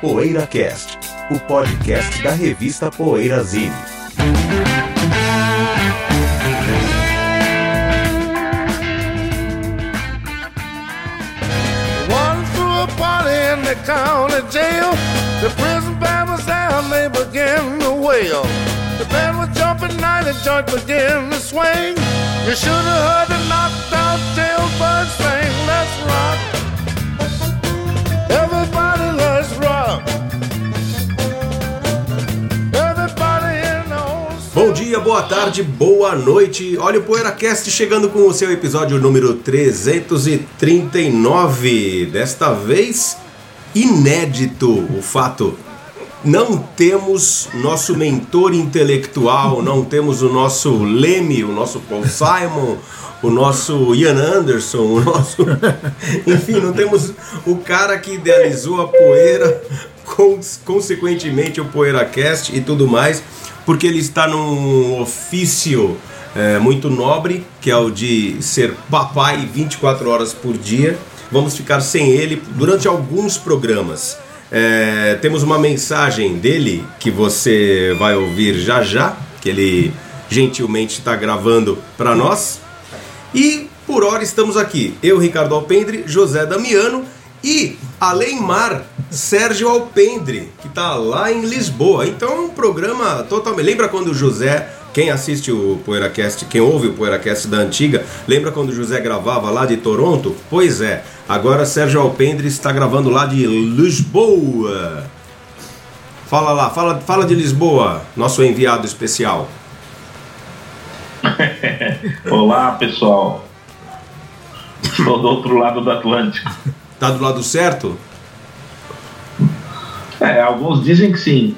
PoeiraCast, o podcast da revista Poeirazine. One threw a party in the county jail. The prison band was down, they began to wail. The band was jumping, night the joint began to swing. You should have heard the sing. Let's rock. Everybody, let's rock. Bom dia, boa tarde, boa noite. Olha o PoeiraCast chegando com o seu episódio número 339. Desta vez, inédito o fato. Não temos nosso mentor intelectual, não temos o nosso Leme, o nosso Paul Simon, o nosso Ian Anderson, o nosso. Enfim, não temos o cara que idealizou a poeira, cons- consequentemente o PoeiraCast e tudo mais, porque ele está num ofício é, muito nobre, que é o de ser papai 24 horas por dia. Vamos ficar sem ele durante alguns programas. É, temos uma mensagem dele que você vai ouvir já já, que ele gentilmente está gravando para nós. E por hora estamos aqui, eu, Ricardo Alpendre, José Damiano e, além mar, Sérgio Alpendre, que está lá em Lisboa. Então é um programa totalmente. Lembra quando o José, quem assiste o PoeiraCast, quem ouve o PoeiraCast da antiga, lembra quando o José gravava lá de Toronto? Pois é, agora Sérgio Alpendre está gravando lá de Lisboa. Fala lá, fala, fala de Lisboa, nosso enviado especial. Olá, pessoal. Estou do outro lado do Atlântico. Tá do lado certo? É, alguns dizem que sim.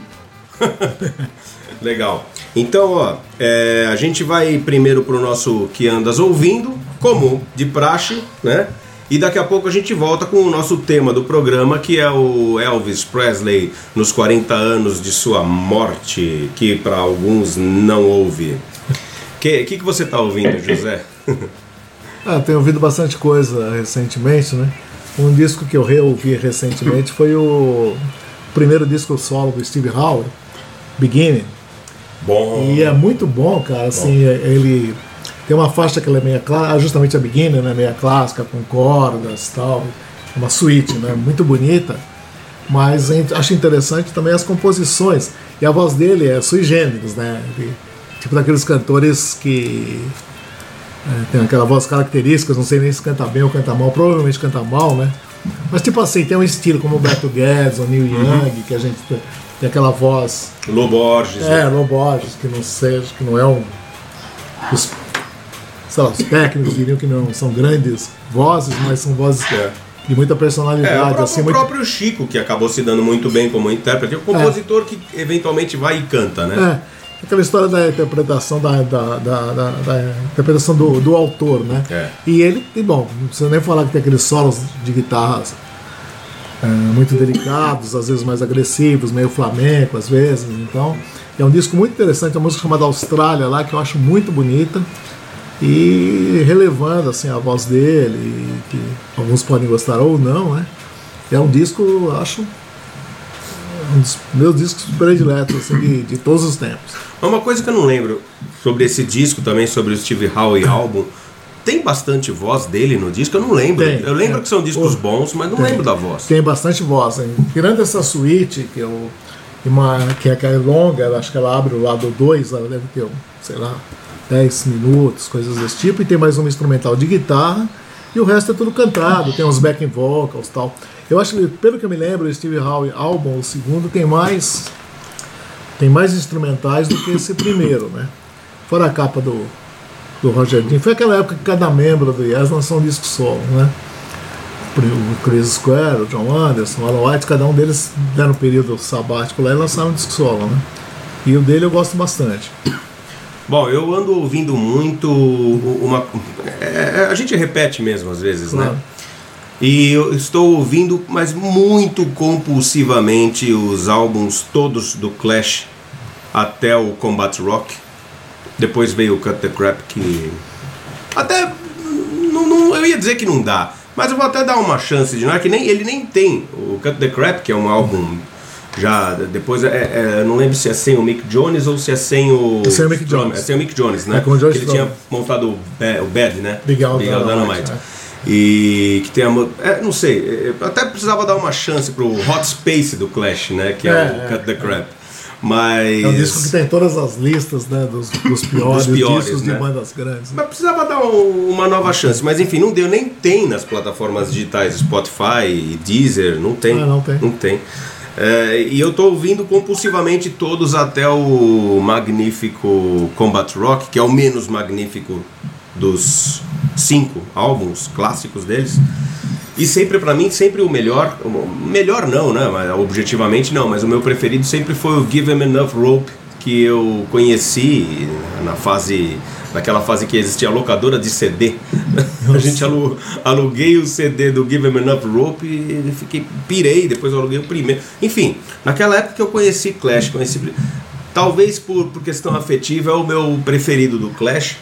Legal. Então, ó, é, a gente vai primeiro pro nosso que andas ouvindo, como de praxe, né? E daqui a pouco a gente volta com o nosso tema do programa, que é o Elvis Presley nos 40 anos de sua morte, que para alguns não houve. O que, que, que você tá ouvindo, José? Ah, tenho ouvido bastante coisa recentemente, né? Um disco que eu reouvi recentemente foi o primeiro disco solo do Steve Howe, Beginning. Bom. E é muito bom, cara. Assim, ele tem uma faixa que é meia clássica, justamente a Beginning, né? Meia clássica, com cordas e tal. Uma suíte, né? Muito bonita. Mas a gente acho interessante também as composições. E a voz dele é sui generis, né? Ele- tipo daqueles cantores que é, tem aquela voz característica, não sei nem se canta bem ou canta mal, provavelmente canta mal, né? Mas tipo assim, tem um estilo como o Beto Guedes, o Neil Young, que a gente tem, aquela voz Lô Borges. é, né? Loborges, que não seja, que não é um. Os, sei lá, os técnicos diriam que não são grandes vozes, mas são vozes É. de muita É, o, personalidade, próprio, assim, o muito. próprio Chico, que acabou se dando muito bem como intérprete, é o compositor que eventualmente vai e canta, né? É, aquela história da interpretação da, da, da, da- da interpretação do, do autor, né? É. E ele, e bom, não precisa nem falar que tem aqueles solos de guitarras é, muito delicados, às vezes mais agressivos, meio flamenco, às vezes. Então, é um disco muito interessante, uma música chamada Austrália lá, que eu acho muito bonita. E relevando assim a voz dele, que alguns podem gostar ou não, né? É um disco, acho, um dos meus discos prediletos assim, de, de todos os tempos. Uma coisa que eu não lembro sobre esse disco também, sobre o Steve Howe álbum, tem bastante voz dele no disco? Eu não lembro. Tem, eu lembro é. que são discos bons, mas não tem. lembro da voz. Tem bastante voz. Hein? Tirando essa suíte, que, eu, uma, que, é, que é longa, acho que ela abre o lado 2, ela deve ter, sei lá, 10 minutos, coisas desse tipo, e tem mais uma instrumental de guitarra, e o resto é tudo cantado, tem uns backing vocals e tal. Eu acho que, pelo que eu me lembro, o Steve Howe álbum, o segundo, tem mais. Tem mais instrumentais do que esse primeiro, né? Fora a capa do, do Roger Dean. Foi aquela época que cada membro do Yes lançou um disco solo, né? o Chris Square, o John Anderson, o Alan White, cada um deles deram um período sabático lá e lançaram um disco solo, né? E o dele eu gosto bastante. Bom, eu ando ouvindo muito uma. é, é, a gente repete mesmo às vezes, Claro. né? E eu estou ouvindo, mas muito compulsivamente, os álbuns todos do Clash até o Combat Rock. Depois veio o Cut the Crap, que. Até. Não, não- eu ia dizer que não dá, mas eu vou até dar uma chance de não é que nem ele nem tem o Cut the Crap, que é um álbum já depois é, é, não lembro se é sem o Mick Jones ou se é sem o É sem o Mick Jones. é sem o Mick Jones, né? É com o George que ele tinha montado o, Ba- o Bad, né? Big Al Dynamite, é. E que tem a. É, não sei, é, eu até precisava dar uma chance pro Hot Space do Clash, né? Que é, É, o Cut the Crap. Mas. É um disco que tem todas as listas né, dos, dos piores, Dos piores, discos né? de bandas grandes. né? Mas precisava dar um- uma nova chance. Mas enfim, não deu, nem tem nas plataformas digitais, Spotify, Deezer, não tem. Ah, não tem. Não tem. É, e eu tô ouvindo compulsivamente todos até o magnífico Combat Rock, que é o menos magnífico dos cinco álbuns clássicos deles. E sempre pra mim, sempre o melhor, melhor não, né? Mas, objetivamente não, mas o meu preferido sempre foi o Give 'Em Enough Rope, que eu conheci na fase, naquela fase que existia a locadora de CD. a gente alu, aluguei o CD do Give 'Em Enough Rope e fiquei, pirei, depois eu aluguei o primeiro. Enfim, naquela época eu conheci Clash, conheci... Talvez por, por questão afetiva é o meu preferido do Clash.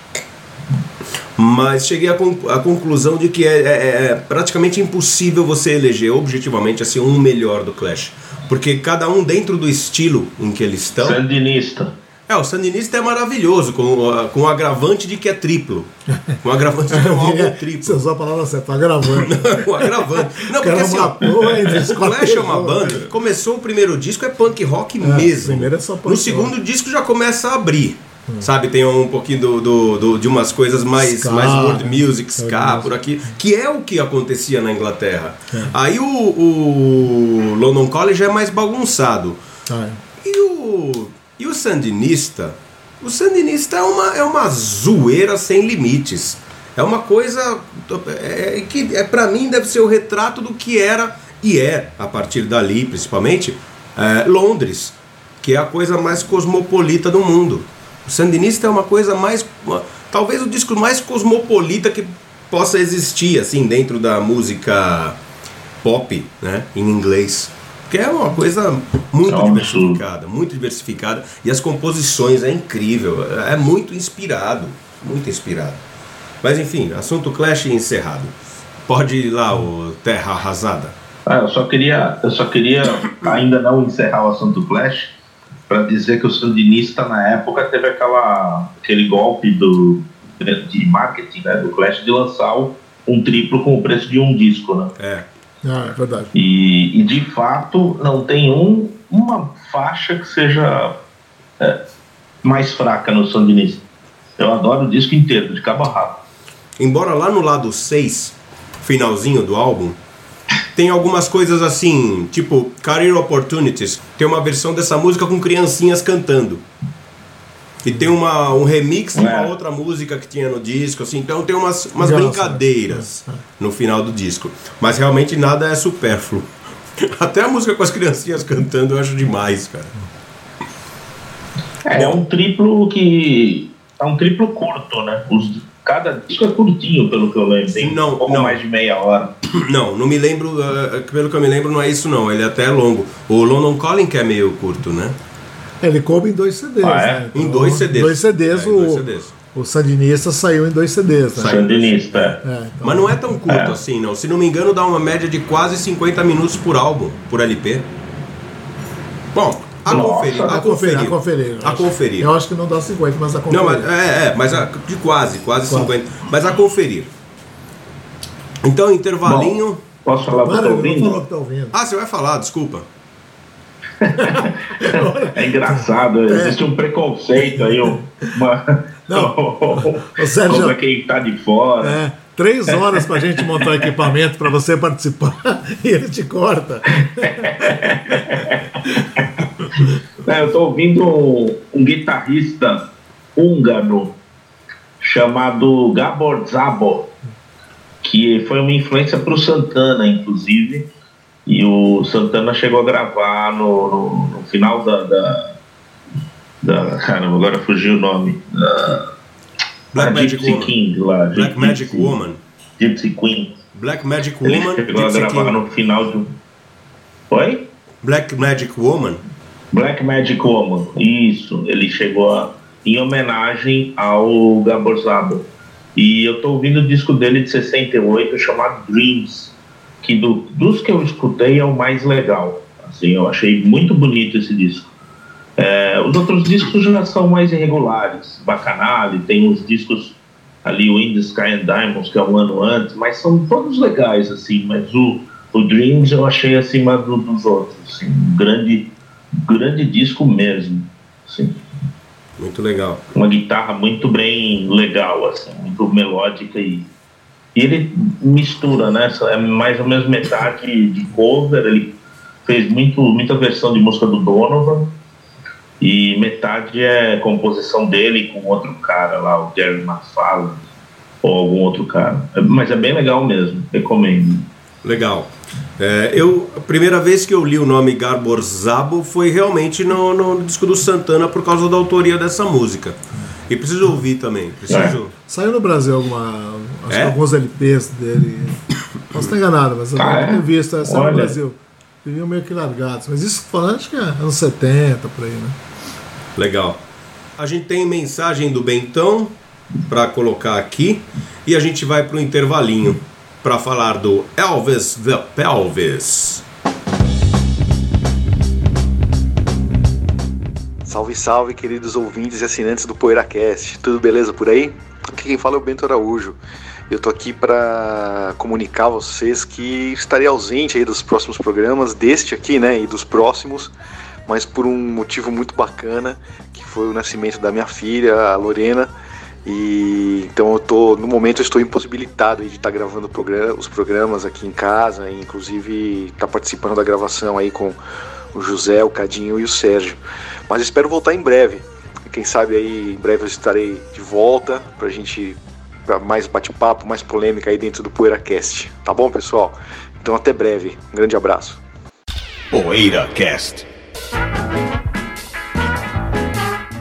Mas cheguei à, con- à conclusão de que é, é- é praticamente impossível você eleger objetivamente assim um melhor do Clash. Porque cada um dentro do estilo em que eles estão. Sandinista. É, o Sandinista é maravilhoso, com, com o agravante de que é triplo. Com o agravante de que é um álbum Você triplo. usou a palavra certa. Com o agravante. Não, porque assim, ó, o. Clash é uma banda que começou o primeiro disco é punk rock mesmo. primeiro é só punk no segundo disco já começa a abrir. Sabe, tem um pouquinho do, do- do- de umas coisas mais, Ska, mais world né? music, ska, por aqui, que é o que acontecia na Inglaterra. É. Aí o, o London College é mais bagunçado. Ah, E o, e o Sandinista? O Sandinista é uma, é uma zoeira sem limites. É uma coisa é, que é, para mim deve ser o retrato do que era e é, a partir dali principalmente, é, Londres, que é a coisa mais cosmopolita do mundo. O Sandinista é uma coisa mais. uma- talvez o disco mais cosmopolita que possa existir, assim, dentro da música pop, né, em inglês. Que é uma coisa muito É diversificada, muito diversificada. E as composições é incrível, é muito inspirado, muito inspirado. Mas enfim, assunto Clash encerrado. Pode ir lá, o Terra Arrasada. Ah, eu só queria, eu só queria ainda não encerrar o assunto Clash para dizer que o Sandinista na época teve aquela, aquele golpe do, de marketing né, do Clash de lançar um triplo com o preço de um disco, né? É. ah, é verdade. E, e de fato não tem um, uma faixa que seja é, mais fraca no Sandinista. Eu adoro o disco inteiro, de cabo a rabo. Embora lá no lado 6, finalzinho do álbum, tem algumas coisas assim, tipo Career Opportunities, tem uma versão dessa música com criancinhas cantando. E tem uma, um remix de uma É. outra música que tinha no disco, assim, então tem umas, umas brincadeiras no final do disco. Mas realmente nada é supérfluo. Até a música com as criancinhas cantando eu acho demais, cara. É, é um triplo que. É um triplo curto, né? Os, cada disco é curtinho, pelo que eu lembro. Tem Não, um pouco não. mais de meia hora. Não, não me lembro, eh, pelo que eu me lembro, não é isso não, ele até é longo. O London Calling que é meio curto, né? Ele coube em dois CDs, Ah, é? né? Em dois CDs. Dois CDs, É, em o, dois CDs. o Sandinista saiu em dois CDs, né? Sandinista. é. É, então- Mas não é tão curto É. assim, não. Se não me engano, dá uma média de quase 50 minutos por álbum, por LP. Bom, a Nossa. conferir. A A conferir, conferir. a conferir. A conferir. Eu acho que não dá 50, mas a conferir. Não, mas é, é, mas a- de quase, quase Quase. 50. Mas a conferir. Então, intervalinho. Posso falar o que não ouvindo? falou que tá ouvindo. Ah, você vai falar, desculpa. É engraçado, existe um preconceito aí, um- uma. Não. Ô, Sérgio- contra quem tá de fora. É, três horas pra gente montar o equipamento pra você participar e ele te corta. É, eu tô ouvindo um, um guitarrista húngaro chamado Gabor Zabo, que foi uma influência para o Santana, inclusive. E o Santana chegou a gravar no, no- no final da, da, da- Caramba, agora fugiu o nome. Da, Black da Magic Gypsy Woman. King lá. Black Gypsy- Magic Woman. Gypsy Queen. Black Magic Ele Woman. chegou a gravar King. no final de. Oi? Black Magic Woman. Black Magic Woman, isso. Ele chegou a, em homenagem ao Gabor Zabo. E eu tô ouvindo o disco dele de 68 chamado Dreams, que do, dos que eu escutei é o mais legal. Assim, eu achei muito bonito esse disco. É, os outros discos já são mais irregulares. Bacanale, tem os discos ali, o In the Sky and Diamonds, que é um ano antes, mas são todos legais, assim. Mas o, o Dreams eu achei acima do, dos outros. Assim, um grande, grande disco mesmo. Assim. Muito legal. Uma guitarra muito bem legal, assim, muito melódica e, e ele mistura, né? É mais ou menos metade de cover, ele fez muito, muita versão de música do Donovan e metade é composição dele com outro cara lá, o Gary Mafala ou algum outro cara. Mas é bem legal mesmo, recomendo. Legal. É, eu, a primeira vez que eu li o nome Garbor Zabo foi realmente no, no, disco do Santana por causa da autoria dessa música. E preciso ouvir também. Preciso... É. Saiu no Brasil alguma, acho é? que alguns LPs dele. Posso estar enganado, mas eu ah, não é? visto essa no Brasil. Viviam meio que largados. Mas isso falando, acho que é anos 70, por aí, né? Legal. A gente tem mensagem do Bentão para colocar aqui e a gente vai para o intervalinho para falar do Elvis the Pelvis. Salve, salve, queridos ouvintes e assinantes do PoeiraCast. Tudo beleza por aí? Aqui quem fala é o Bento Araújo. Eu tô aqui para comunicar a vocês que estarei ausente aí dos próximos programas, deste aqui, né, e dos próximos, mas por um motivo muito bacana, que foi o nascimento da minha filha, a Lorena, e então eu tô no momento eu estou impossibilitado de estar tá gravando os programas aqui em casa, e inclusive estar tá participando da gravação aí com o José, o Cadinho e o Sérgio. Mas espero voltar em breve. Quem sabe aí em breve eu estarei de volta pra gente pra mais bate-papo, mais polêmica aí dentro do PoeiraCast. Tá bom, pessoal? Então até breve. Um grande abraço. PoeiraCast.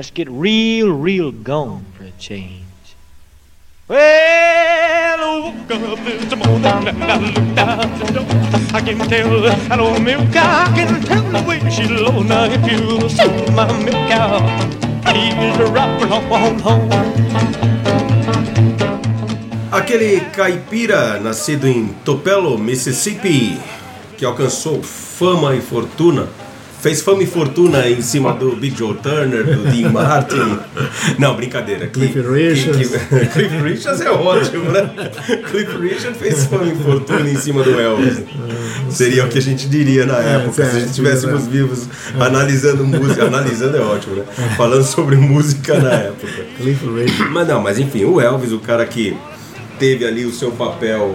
Let's get real, real gone for a change. Well, I woke up this morning and I looked out the door. I can tell that old milk cow, can tell the way she low. Now if you see my milk cow, please drop on home. Aquele caipira nascido em Tupelo, Mississippi, que alcançou fama e fortuna fez fama e fortuna em cima do Big Joe Turner, do Dean Martin. Não, brincadeira. Cliff Richards. Cliff Richards é ótimo, né? Cliff Richards fez fama e fortuna em cima do Elvis. Seria o que a gente diria na é, época, é, se a gente estivéssemos vivos analisando música. Analisando é ótimo, né? Falando sobre música na época. Cliff Richards. Mas não, mas enfim, o Elvis, o cara que teve ali o seu papel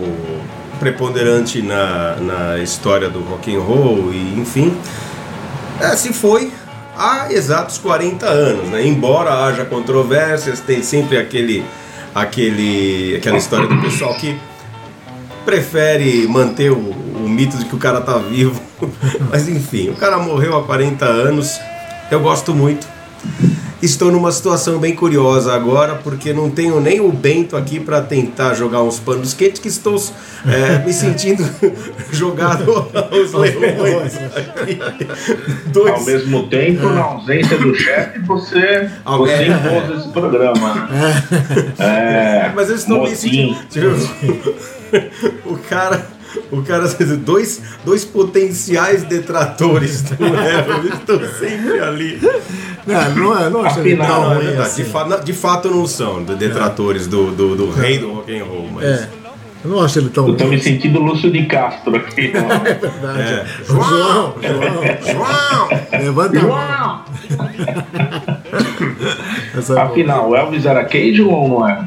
preponderante na, na história do rock and roll e enfim é, se foi há exatos 40 anos, né? Embora haja controvérsias, tem sempre aquele, aquele, aquela história do pessoal que prefere manter o, o mito de que o cara tá vivo. Mas enfim, o cara morreu há 40 anos. Eu gosto muito. Estou numa situação bem curiosa agora, porque não tenho nem o Bento aqui para tentar jogar uns panos quentes, que estou é, me sentindo jogado aos leões. Dois... Ao mesmo tempo, na ausência do chefe, você, você é. impôs esse programa. É, Mas eu estou me sentindo. Tipo, o cara o cara, dois, dois potenciais detratores do Elvis estão sempre ali. Não, não, é, não acho Afinal, não, ruim, assim. de, fa de fato não são detratores é. do, do, do rei do rock and roll, mas... É. Eu não acho ele tão. Eu tô me sentindo Lúcio de Castro aqui. é verdade. É. João, João, João, levanta João. É Afinal, o Elvis era Cajun ou não é?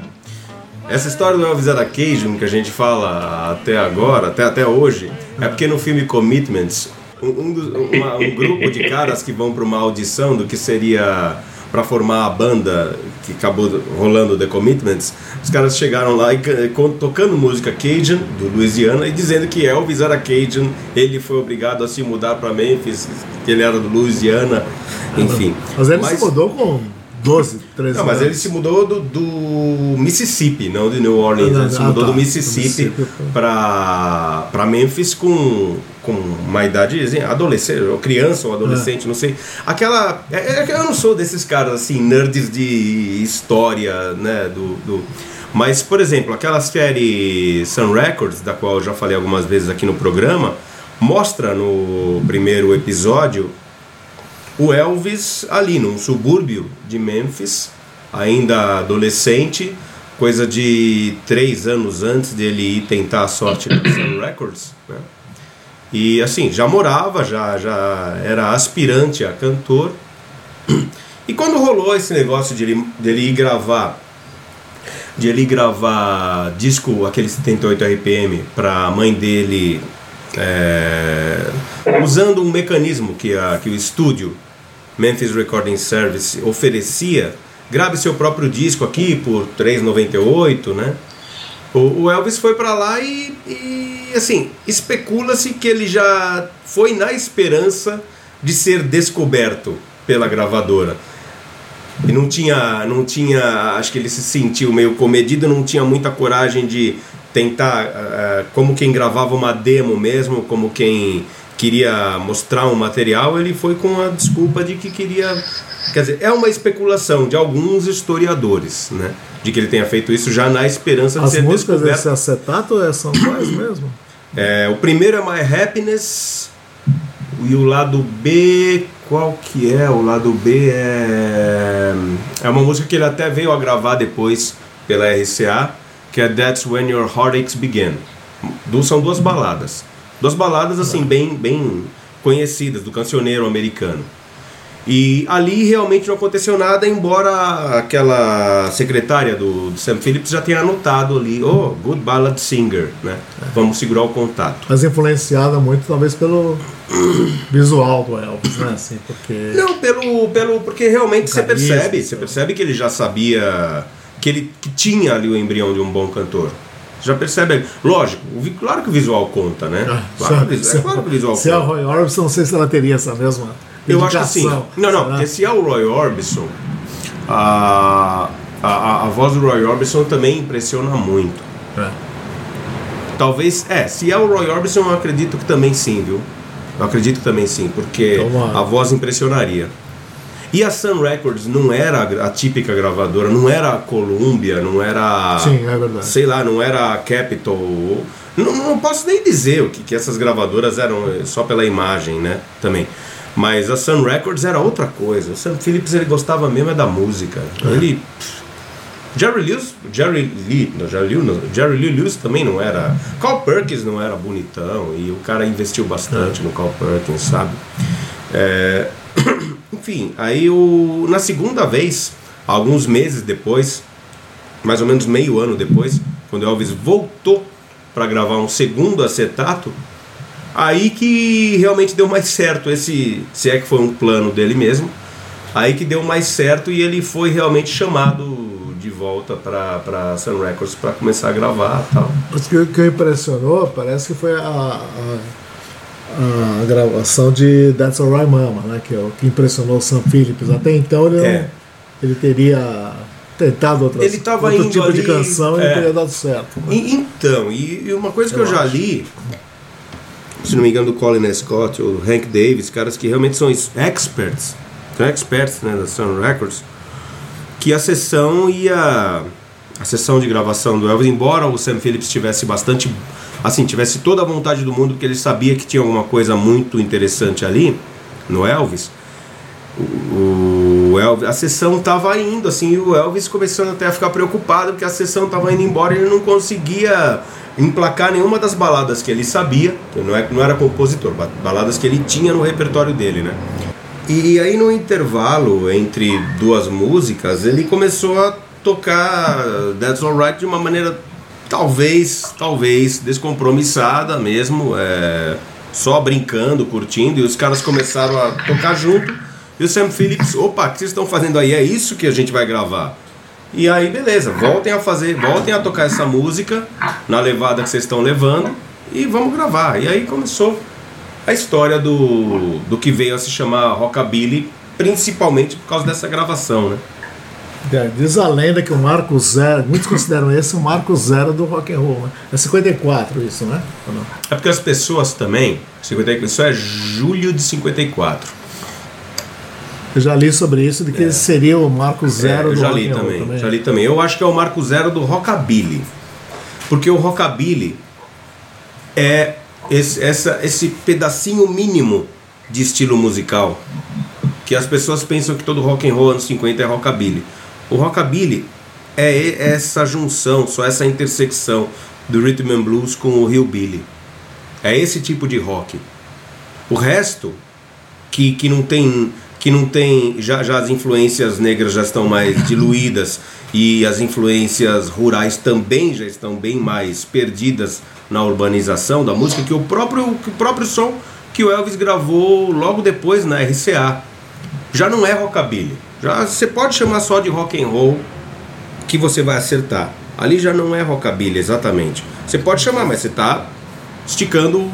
Essa história do Elvis era Cajun que a gente fala até agora, até, até hoje, é porque no filme Commitments, um, um, uma, um grupo de caras que vão para uma audição do que seria para formar a banda que acabou rolando The Commitments, os caras chegaram lá e tocando música Cajun do Louisiana e dizendo que Elvis era Cajun, ele foi obrigado a se mudar para Memphis, que ele era do Louisiana, enfim. Mas ele se mudou com 12, 13 Não, mas anos. ele se mudou do, do Mississippi, não de New Orleans. Ah, ele se ah, mudou tá, do Mississippi para Memphis com, com uma idade assim, adolescente, ou criança ou adolescente, não sei. Aquela. É, é eu não sou desses caras assim, nerds de história, né? Do, do- mas, por exemplo, aquela série Sun Records, da qual eu já falei algumas vezes aqui no programa, mostra no primeiro episódio o Elvis ali num subúrbio de Memphis, ainda adolescente, coisa de três anos antes dele ir tentar a sorte na Sun Records, né? E assim, já morava, já, já era aspirante a cantor. E quando rolou esse negócio de ele, dele ir gravar, de ele gravar disco, aquele 78 RPM, pra mãe dele, é, usando um mecanismo que, a, que o estúdio Memphis Recording Service oferecia, grave seu próprio disco aqui por 3,98, né? O, Elvis foi pra lá e, e, assim, especula-se que ele já foi na esperança de ser descoberto pela gravadora. E não tinha, não tinha, acho que ele se sentiu meio comedido, não tinha muita coragem de tentar, ah, como quem gravava uma demo mesmo, como quem queria mostrar um material, ele foi com a desculpa de que queria, quer dizer, é uma especulação de alguns historiadores, né, de que ele tenha feito isso já na esperança de As ser músicas descoberto. desse acetato é- são quais mesmo? É, o primeiro é My Happiness e o lado B, qual que é? O lado B é é uma música que ele até veio a gravar depois pela RCA, que é That's When Your Heartaches Begin. Du- São duas baladas, duas baladas assim bem bem conhecidas do cancioneiro americano. E ali realmente não aconteceu nada, embora aquela secretária do, do Sam Phillips já tenha anotado ali, oh, good ballad singer, né? Vamos segurar o contato. Mas influenciada muito talvez pelo visual do Elvis, né? Assim, porque. Não, pelo, pelo porque realmente você percebe, você percebe que ele já sabia que ele que tinha ali o embrião de um bom cantor. Já percebe, lógico, o vi- claro que o visual conta, né? Ah, Claro, o se- é claro que o visual Se conta. Roy Orbison, não sei se ela teria essa mesma. Eu acho que sim. Não, não, porque se é o Roy Orbison, a, a, a- voz do Roy Orbison também impressiona muito. É. Talvez, é, se é o Roy Orbison, eu acredito que também sim, viu? Eu acredito que também sim, porque Tomara. a voz impressionaria. E a Sun Records não era a típica gravadora, não era a Columbia, não era. Sim, é verdade. Sei lá, não era a Capitol. Não, não posso nem dizer o que, que essas gravadoras eram eh, só pela imagem, né? Também. Mas a Sun Records era outra coisa. O Sam Phillips ele gostava mesmo é da música. Ele. Jerry Lewis, Jerry Lee, não, Jerry Lewis, não, Jerry Lee Lewis também não era. Carl Perkins não era bonitão e o cara investiu bastante no Carl Perkins, sabe? É, enfim, aí o, na segunda vez, alguns meses depois, mais ou menos meio ano depois, quando Elvis voltou para gravar um segundo acetato, aí que realmente deu mais certo esse, se é que foi um plano dele mesmo, aí que deu mais certo e ele foi realmente chamado de volta para Sun Records para começar a gravar tal. O que, que impressionou parece que foi a, a, a gravação de That's Alright Mama, né? Que é o que impressionou o Sam Phillips. Até então ele, não- É. ele teria tentado outras, Ele tava outro tipo de ali, canção e é. não teria dado certo. né? E- então, e, e uma coisa que eu, Eu já acho. li, se não me engano, do Colin. Scott ou do Hank Davis, caras que realmente são experts, são experts né, da Sun Records, que a sessão ia. A sessão de gravação do Elvis, embora o Sam Phillips tivesse bastante. Assim, tivesse toda a vontade do mundo, porque ele sabia que tinha alguma coisa muito interessante ali, no Elvis. O o Elvis, a sessão estava indo, assim, e o Elvis começando até a ficar preocupado, porque a sessão estava indo embora e ele não conseguia emplacar nenhuma das baladas que ele sabia, não, é, não era compositor, ba- baladas que ele tinha no repertório dele, né? E aí no intervalo entre duas músicas, ele começou a tocar That's Alright de uma maneira talvez, talvez descompromissada mesmo, é, só brincando, curtindo, e os caras começaram a tocar junto. E o Sam Phillips, opa, o que vocês estão fazendo aí? É isso que a gente vai gravar. E aí, beleza, voltem a fazer, voltem a tocar essa música na levada que vocês estão levando e vamos gravar. E aí começou a história do, do que veio a se chamar Rockabilly, principalmente por causa dessa gravação, né? É, Diz a lenda que o Marco Zero, muitos consideram esse o Marco Zero do rock and roll, né? É 54 isso, né? É porque as pessoas também, 54, isso é julho de 54. Eu já li sobre isso, de que ele seria o Marco Zero É, eu do já rock li and roll também, já li também. Eu acho que é o marco zero do rockabilly. Porque o rockabilly é esse, essa, esse pedacinho mínimo de estilo musical que as pessoas pensam que todo rock and roll anos 50 é rockabilly. O rockabilly é essa junção, só essa intersecção do rhythm and blues com o hillbilly. É esse tipo de rock. O resto que, que não tem que não tem já, já as influências negras já estão mais diluídas e as influências rurais também já estão bem mais perdidas na urbanização da música que o próprio que o próprio som que o Elvis gravou logo depois na RCA já não é rockabilly já você pode chamar só de rock and roll que você vai acertar. Ali já não é rockabilly exatamente. Você pode chamar mas você está esticando.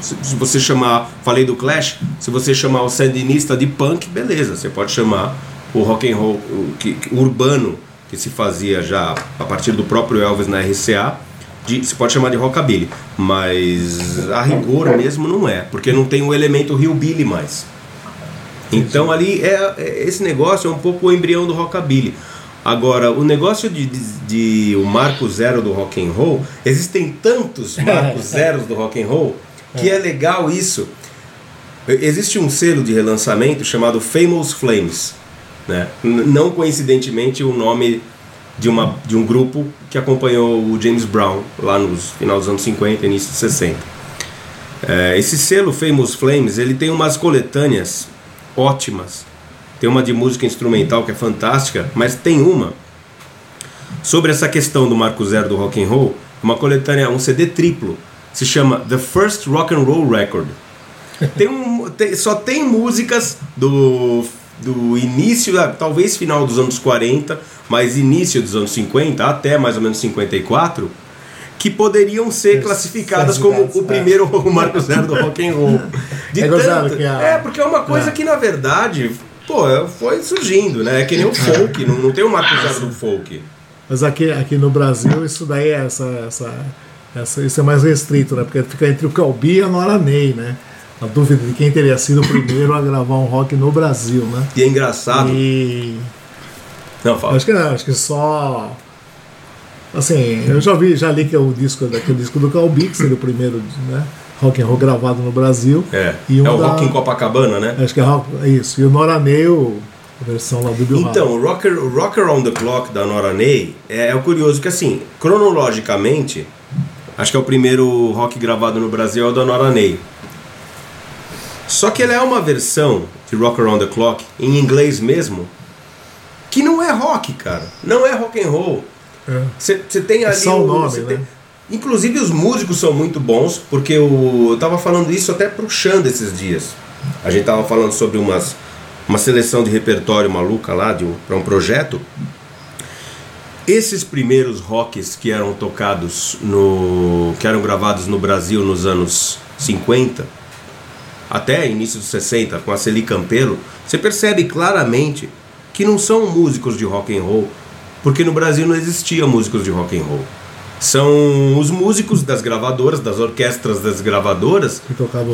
Se, você chamar, falei do Clash, se você chamar o sandinista de punk, beleza, você pode chamar o rock and roll o, que, urbano que se fazia já a partir do próprio Elvis na RCA, de, se pode chamar de rockabilly, mas a rigor mesmo não é, porque não tem o elemento hillbilly mais. Então ali é, é- esse negócio é um pouco o embrião do rockabilly. Agora, o negócio de, de, de o marco zero do rock and roll, existem tantos marcos zeros do rock and roll que é legal isso. Existe um selo de relançamento chamado Famous Flames, né? Não coincidentemente o nome de, uma, de um grupo que acompanhou o James Brown lá nos final dos anos 50 e início dos 60. É, esse selo Famous Flames, ele tem umas coletâneas ótimas. Tem uma de música instrumental que é fantástica, mas tem uma sobre essa questão do marco zero do rock and roll, uma coletânea, um CD triplo, se chama The First Rock and Roll Record. Tem um, tem- só tem músicas do, do início, da- talvez final dos anos 40, mas início dos anos 50, até mais ou menos 54, que poderiam ser classificadas como o é. primeiro o marco zero do rock and roll. De É tanto- que a- é, porque é uma coisa É. que na verdade, pô, foi surgindo, né? É que nem o folk, não, não tem o marco zero do folk. Mas aqui, aqui no Brasil, isso daí é essa, essa, essa, isso é mais restrito, né? Porque fica entre o Calbi e a Nora Ney, né? A dúvida de quem teria sido o primeiro a gravar um rock no Brasil, né? E é engraçado. E Não, fala. acho que não, acho que só. Assim, eu já vi, já li que é o disco daquele disco do Calbi, que seria o primeiro né, rock and roll gravado no Brasil. É, um é o da- rock em Copacabana, né? Acho que é rock, é isso. E o Nora Ney, o- a versão lá do Bill Então, o Rocker, o Rocker on the Clock da Nora Ney é, é o curioso que, assim, cronologicamente, acho que é o primeiro rock gravado no Brasil é o da Nora Ney. Só que ele é uma versão de Rocker on the Clock, em inglês mesmo, que não é rock, cara. Não é rock and roll. É. Você tem ali. só o nome, né? tem- Inclusive os músicos são muito bons, porque o, eu tava falando isso até pro Xanda esses dias. A gente tava falando sobre umas, uma seleção de repertório maluca lá um, para um projeto. Esses primeiros rocks que eram tocados no. que eram gravados no Brasil nos anos 50, até início dos 60, com a Celi Campelo, você percebe claramente que não são músicos de rock and roll, porque no Brasil não existia músicos de rock and roll. São os músicos das gravadoras, das orquestras das gravadoras,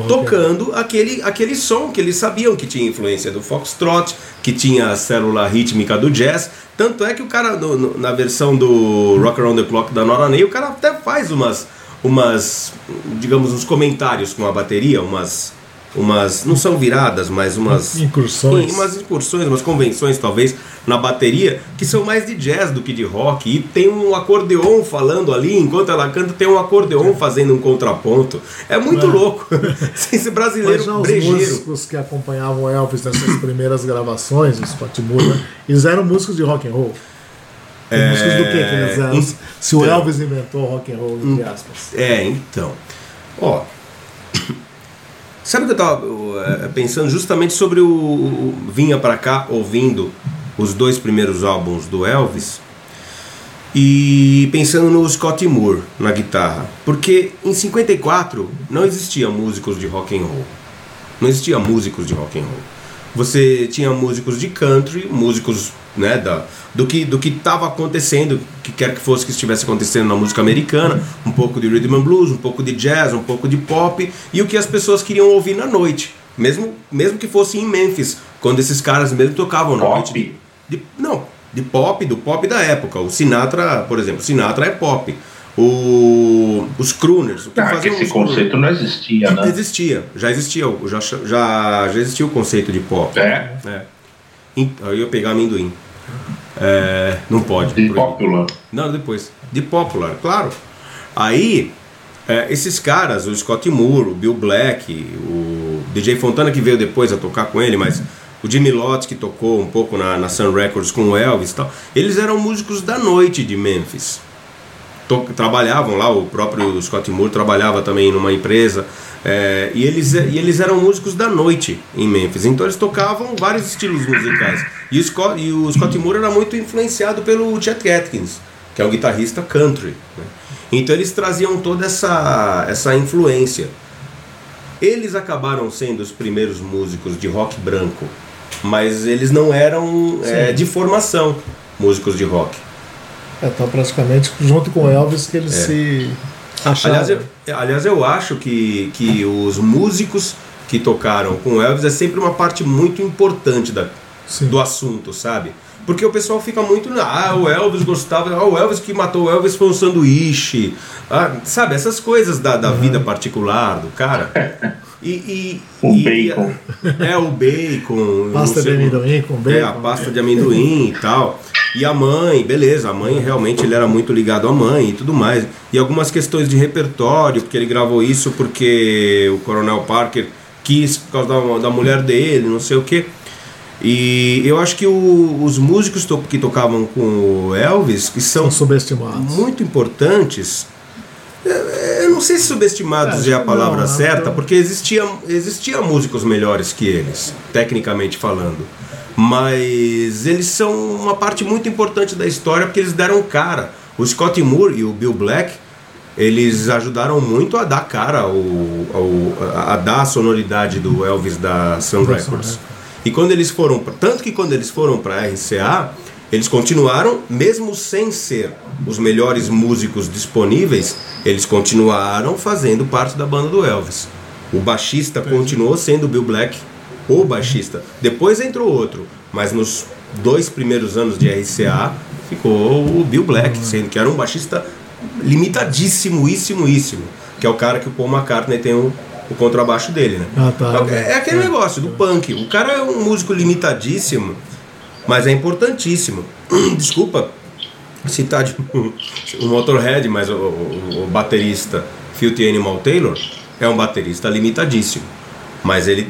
tocando aquele, aquele som que eles sabiam que tinha influência do foxtrot, que tinha a célula rítmica do jazz. Tanto é que o cara, no- no- na versão do Rock Around the Clock da Nora Ney, o cara até faz umas, umas digamos, uns comentários com a bateria, umas, umas não são viradas, mas umas Incursões. Sim, umas incursões, umas convenções talvez na bateria que são mais de jazz do que de rock e tem um acordeon falando ali enquanto ela canta tem um acordeon fazendo um contraponto é muito É. louco esse Mas brasileiro os brejeiro músicos que acompanhavam o Elvis nessas primeiras gravações, o Scott Moore, né, eles eram músicos de rock and roll. Tem músicos do que eles eram? então- Se o Elvis inventou rock and roll, entre aspas. É, então. Ó. Sabe o que eu tava uh, pensando justamente sobre o, o vinha para cá ouvindo os dois primeiros álbuns do Elvis e pensando no Scott Moore na guitarra, porque em 54 não existia músicos de rock and roll. Não existia músicos de rock and roll. Você tinha músicos de country, músicos né, da, do que do que estava acontecendo, que quer que fosse que estivesse acontecendo na música americana, um pouco de rhythm and blues, um pouco de jazz, um pouco de pop e o que as pessoas queriam ouvir na noite, mesmo mesmo que fosse em Memphis, quando esses caras mesmo tocavam na Pop? noite. De, não, de pop, do pop da época. O Sinatra, por exemplo, Sinatra é pop. O, os crooners, o que Ah, que esse os crooners? conceito não existia, né? Existia, já existia, já, já, já existia o conceito de pop. É, É. In- Eu ia pegar amendoim. É, não pode. de popular. Não, depois. De popular, claro. Aí, é, esses caras, o Scott Moore, o Bill Black, o DJ Fontana que veio depois a tocar com ele, mas o Jimmy Lott que tocou um pouco na, na Sun Records com o Elvis e tal, eles eram músicos da noite de Memphis. Trabalhavam lá, o próprio Scott Moore trabalhava também numa empresa, é, e, eles, e eles eram músicos da noite em Memphis, então eles tocavam vários estilos musicais. E o Scott, e o Scott Moore era muito influenciado pelo Chet Atkins, que é um guitarrista country. né? Então eles traziam toda essa, essa influência. Eles acabaram sendo os primeiros músicos de rock branco, mas eles não eram é, de formação músicos de rock. É, tá praticamente junto com Elvis que eles se acharam. Aliás, eu, aliás, eu acho que, que os músicos que tocaram com o Elvis é sempre uma parte muito importante da, Sim. do assunto, sabe? Porque o pessoal fica muito. na- Ah, o Elvis gostava. Ah, o Elvis que matou o Elvis foi um sanduíche. Ah, sabe, essas coisas da, da vida particular do cara. E. e O e- bacon. É, o bacon. Pasta de amendoim com bacon. é, a pasta de amendoim e tal. E a mãe, beleza, a mãe realmente ele era muito ligado à mãe e tudo mais. E algumas questões de repertório, porque ele gravou isso porque o Coronel Parker quis por causa da, da mulher dele, não sei o que. E eu acho que o- os músicos to- que tocavam com o Elvis, que são São subestimados. muito importantes. é, Eu não sei se subestimados É, é a palavra não, certa, então- porque existia, existia músicos melhores que eles, tecnicamente falando. Mas eles são uma parte muito importante da história porque eles deram cara. O Scott Moore e o Bill Black, eles ajudaram muito a dar cara ao, ao- a, dar a sonoridade do Elvis da Sun Records. E quando eles foram, tanto que quando eles foram para a RCA, eles continuaram, mesmo sem ser os melhores músicos disponíveis, eles continuaram fazendo parte da banda do Elvis. O baixista continuou sendo o Bill Black, o baixista. Depois entrou outro, mas nos dois primeiros anos de RCA ficou o Bill Black, sendo que era um baixista limitadíssimo, íssimo, íssimo, que é o cara que o Paul McCartney tem o, o contrabaixo dele, né? Ah, tá. É, é aquele negócio do punk. O cara é um músico limitadíssimo, mas é importantíssimo. Desculpa citar de o Motorhead, mas o, o- o baterista Filthy Animal Taylor é um baterista limitadíssimo. Mas ele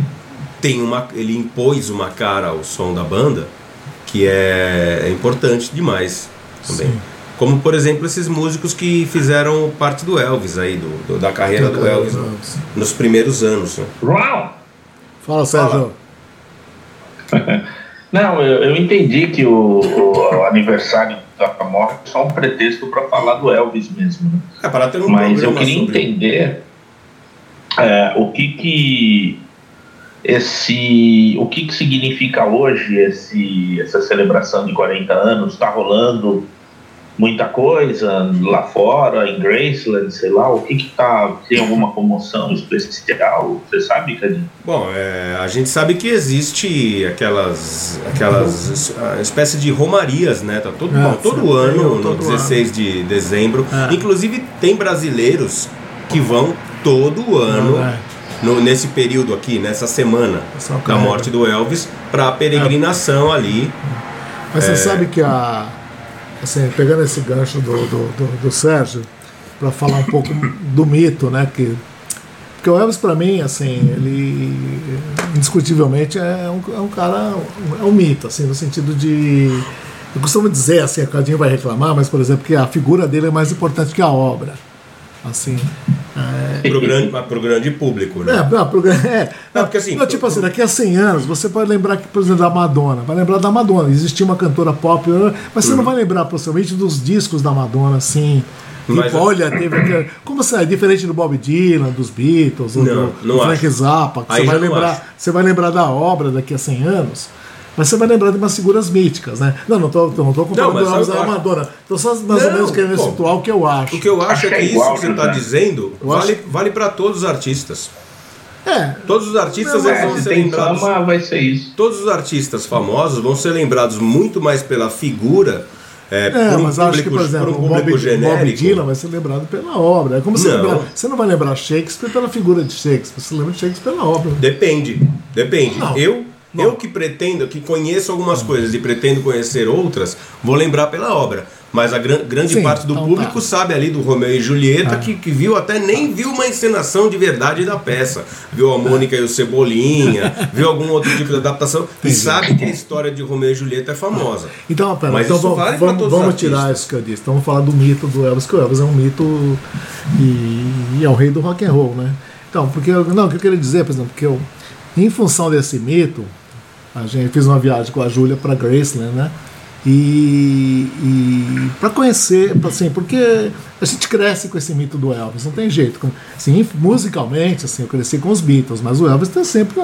tem uma. ele impôs uma cara ao som da banda que é, é importante demais também. Sim. Como por exemplo esses músicos que fizeram parte do Elvis aí, do, do- da carreira do Elvis né? nos primeiros anos. né? Uau! Fala, Sérgio. Não, eu, eu entendi que o, o aniversário da morte é só um pretexto para falar do Elvis mesmo. né? É para ter um Mas eu queria sobre- entender é, o que que esse o que que significa hoje esse essa celebração de 40 anos está rolando muita coisa lá fora em Graceland sei lá o que que tá tem alguma comoção especial você sabe Cadinho? Bom, é, a gente sabe que existe aquelas, aquelas espécie de romarias, né? Tá todo, É, bom, todo sim, ano, tem, no todo 16 de dezembro. É. Inclusive tem brasileiros que vão todo ano É. no- nesse período aqui, nessa semana Só da morte do Elvis, para peregrinação ali. Mas É. você sabe que a. Assim, pegando esse gancho do, do, do, do Sérgio, para falar um pouco do mito, né? Que, porque o Elvis, para mim, assim, ele indiscutivelmente é um, é um cara. É um mito, assim, no sentido de. Eu costumo dizer, assim, a Cadinho vai reclamar, mas, por exemplo, que a figura dele é mais importante que a obra. Assim, é, pro grande, pro grande público, É, né? não, pro- é, Não, porque assim, não, tipo pro- assim, daqui a 100 anos você pode lembrar, que, por exemplo, da Madonna. Vai lembrar da Madonna. Existia uma cantora pop, mas você Uhum. não vai lembrar, possivelmente, dos discos da Madonna, assim. Tipo, Mas- olha, teve aquele. Como você é diferente do Bob Dylan, dos Beatles, ou Não, do, não do Frank acho. Zappa, você vai lembrar. acho. Você vai lembrar da obra daqui a 100 anos. Mas você vai lembrar de umas figuras míticas, né? Não, não tô, não tô comparando Não, mas acho- Madonna. Tô só mais ou Não, menos querendo pô. situar o que eu acho. O que eu acho, Acho é que é isso igual, que você né? está dizendo Eu vale, acho- vale para todos os artistas. É, Todos os artistas Não, É, vão se ser tem lembrados. fama, vai ser isso. Todos os artistas famosos vão ser lembrados muito mais pela figura, é, É, por um mas acho que, público, por exemplo, por um o Bob, público Bob genérico. Dylan vai ser lembrado pela obra. É como você Não. lembrar. Você não vai lembrar Shakespeare pela figura de Shakespeare, você lembra de Shakespeare pela obra. Depende, depende. Não. Eu, Não. eu que pretendo, que conheço algumas coisas e pretendo conhecer outras, vou lembrar pela obra. Mas a gran- grande Sim, parte do então público tá. sabe ali do Romeu e Julieta, que, que viu até nem viu uma encenação de verdade da peça. Viu a Mônica e o Cebolinha, viu algum outro tipo de adaptação e sabe que a história de Romeu e Julieta é famosa. Então, pera, Mas então isso vamos, vale vamos, vamos tirar isso que eu disse. Então vamos falar do mito do Elvis, que o Elvis é um mito e, e é o rei do rock and roll, né? Então, porque eu, não, o que eu queria dizer, por exemplo, que eu, em função desse mito, a gente fez uma viagem com a Júlia para Graceland, né? E, e para conhecer, assim, porque a gente cresce com esse mito do Elvis, não tem jeito. Assim, musicalmente, assim, eu cresci com os Beatles, mas o Elvis tá sempre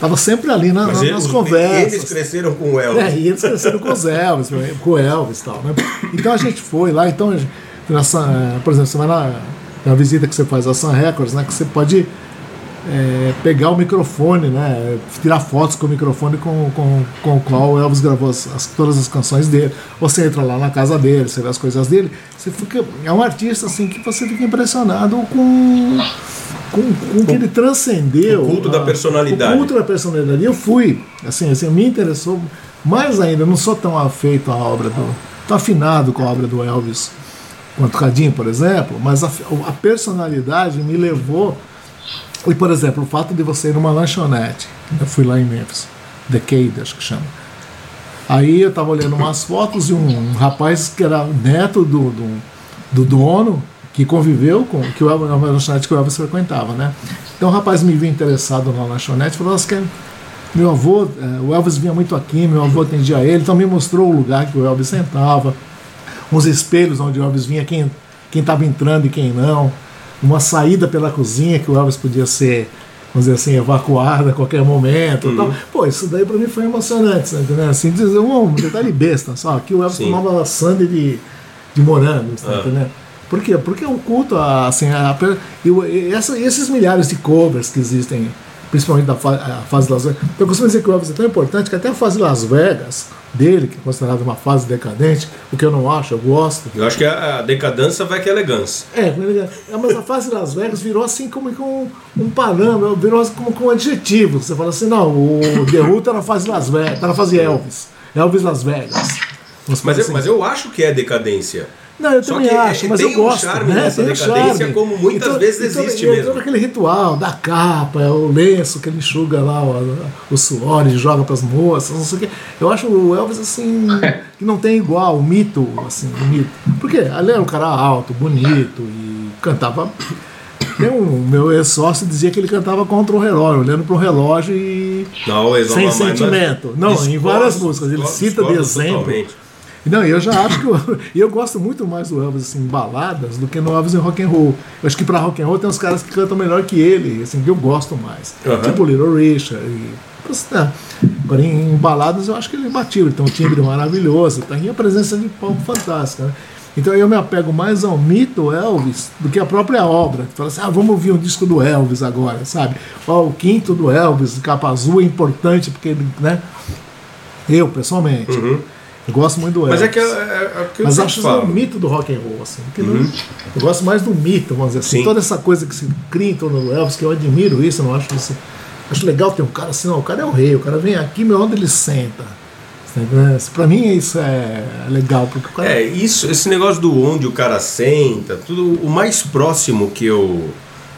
Tava sempre ali na- Mas na- eles, nas conversas. eles cresceram com o Elvis. É, e eles cresceram com os Elvis, com o Elvis e tal, né? Então a gente foi lá, então, a gente- nessa, eh, por exemplo, você vai na, na visita que você faz à Sun Records, né? Que você pode eh, pegar o microfone, né? Tirar fotos com o microfone com, com, com o qual o Elvis gravou as, as- todas as canções dele. Você entra lá na casa dele, você vê as coisas dele, você fica. É um artista assim que você fica impressionado com. Com, com o que ele transcendeu. O culto da a- personalidade. O culto da personalidade. Eu fui, assim, assim, me interessou mais ainda. Eu não sou tão afeito à obra do. tão afinado com a obra do Elvis quanto Cadinho, por exemplo, mas a, a personalidade me levou. E, por exemplo, o fato de você ir numa lanchonete. Eu fui lá em Memphis, Decade, acho que chama. Aí eu tava olhando umas fotos e um, um rapaz que era neto do, do, do dono, que conviveu com que o Elvis, uma lanchonete que o Elvis frequentava, né? Então o rapaz me viu interessado na lanchonete e falou: Nossa, quer- meu avô, eh, o Elvis vinha muito aqui, meu avô atendia ele, então me mostrou o lugar que o Elvis sentava, uns espelhos onde o Elvis vinha, quem estava entrando e quem não, uma saída pela cozinha que o Elvis podia ser, vamos dizer assim, evacuado a qualquer momento. Tal. Pô, isso daí para mim foi emocionante, sabe, entendeu? Assim, dizer um detalhe besta, só que o Elvis Sim. tomava sangue de, de morango, Ah. entendendo? Por quê? Porque o culto, a- assim, a, e essa- esses milhares de covers que existem, principalmente da fa- fase de Las Vegas. Eu costumo dizer que o Elvis é tão importante que até a fase de Las Vegas, dele, que é considerada uma fase decadente, o que eu não acho, eu gosto. Eu acho que a, a decadência vai que a elegância. É, é, mas a fase de Las Vegas virou assim como com um parâmetro, virou assim como com um adjetivo. Você fala assim, não, o The Who tá na fase de Las Vegas, tá na fase Elvis. Elvis Las Vegas. Mas eu, mas eu acho que é decadência. Não, eu Só também que acho, é- mas tem eu um gosto. charme né? Tem um decadência, charme. como muitas vezes todo- existe e mesmo. todo aquele ritual da capa, é o lenço que ele enxuga lá o, o suor e joga pras moças, não sei o quê. Eu acho o Elvis assim, que não tem igual, o mito, assim, o mito. Porque ele era um cara alto, bonito e cantava. Tem um, meu ex-sócio dizia que ele cantava contra o relógio, olhando pro relógio e. Não, Sem sentimento. Não, em discordo, várias músicas. Ele discordo, cita de discordo exemplo. totalmente. Não, e eu já acho que eu, e eu gosto muito mais do Elvis assim, em baladas do que no Elvis em rock and roll. Eu acho que pra rock and roll tem uns caras que cantam melhor que ele, assim, que eu gosto mais. Tipo Little Richard. E, é. Agora em, baladas eu acho que ele batiu, ele tem um timbre maravilhoso, tem a presença de palco fantástica. Né? Então eu me apego mais ao mito Elvis do que a própria obra. Fala assim, ah, vamos ouvir um disco do Elvis agora, sabe? Ó, o quinto do Elvis, capa azul, é importante porque ele, né? Eu, pessoalmente. Eu gosto muito do Elvis. Mas é que é, é, é que Mas acho isso um falo. mito do rock and roll, assim. que não- eu gosto mais do mito, vamos dizer assim. Sim. Toda essa coisa que se cria em torno do Elvis, que eu admiro isso, eu não acho isso. Acho legal ter um cara assim, não, o cara é o rei, o cara vem aqui, meu, onde ele senta. Tá? Pra mim isso é legal, porque cara. É, isso, esse negócio do onde o cara senta, tudo o mais próximo que eu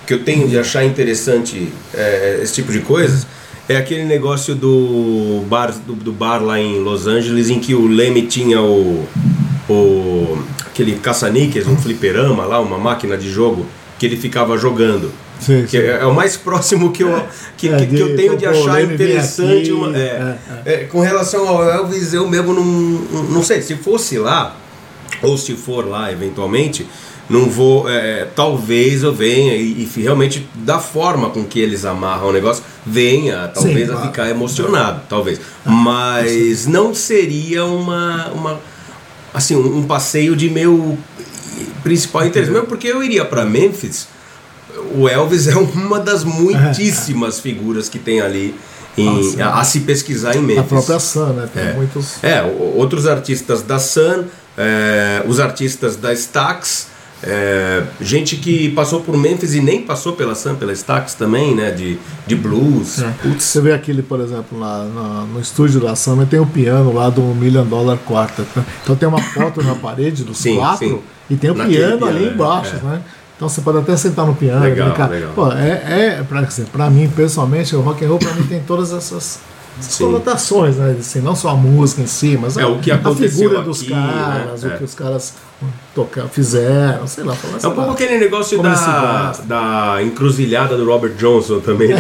que eu tenho de achar interessante é, esse tipo de coisas é aquele negócio do bar do, do bar lá em Los Angeles em que o Leme tinha o, o aquele caça-níqueis, um fliperama lá, uma máquina de jogo que ele ficava jogando. Sim, sim. é, é o mais próximo que eu, que, É, que- que eu tenho de achar interessante. aqui, uma- é, é, é, com relação ao Elvis, eu mesmo não, não sei, se fosse lá, ou se for lá eventualmente, não vou. é, talvez eu venha e, e realmente, da forma com que eles amarram o negócio, venha talvez Sim, a ficar emocionado, talvez. Mas não seria uma. uma assim, um, um passeio de meu principal interesse, mesmo porque eu iria para Memphis o Elvis é uma das muitíssimas figuras que tem ali em- Nossa. a, a se pesquisar em Memphis. A própria Sun, né? Tem É. muitos. É, outros artistas da Sun, é, os artistas da Stax, é, gente que passou por Memphis e nem passou pela Sun, pela Stax também, né? De, de blues. É. Você vê aquele, por exemplo, lá na- no estúdio da Summer, tem o piano lá do Million Dollar Quartet. né? Então tem uma foto na parede dos Sim, quatro sim. e tem o Naquele piano, piano, ali é, embaixo, é. né? Então você pode até sentar no piano. Legal, brincar. legal. Pô, é, é pra, dizer, pra mim, pessoalmente, o rock and roll pra mim tem todas essas. Conotações, né? Assim, não só a música em si, mas É, a, o que a figura dos aqui, caras, né? o É. que os caras tocar, fizeram, sei lá. falar, É um pouco aquele negócio Como da, da encruzilhada do Robert Johnson também.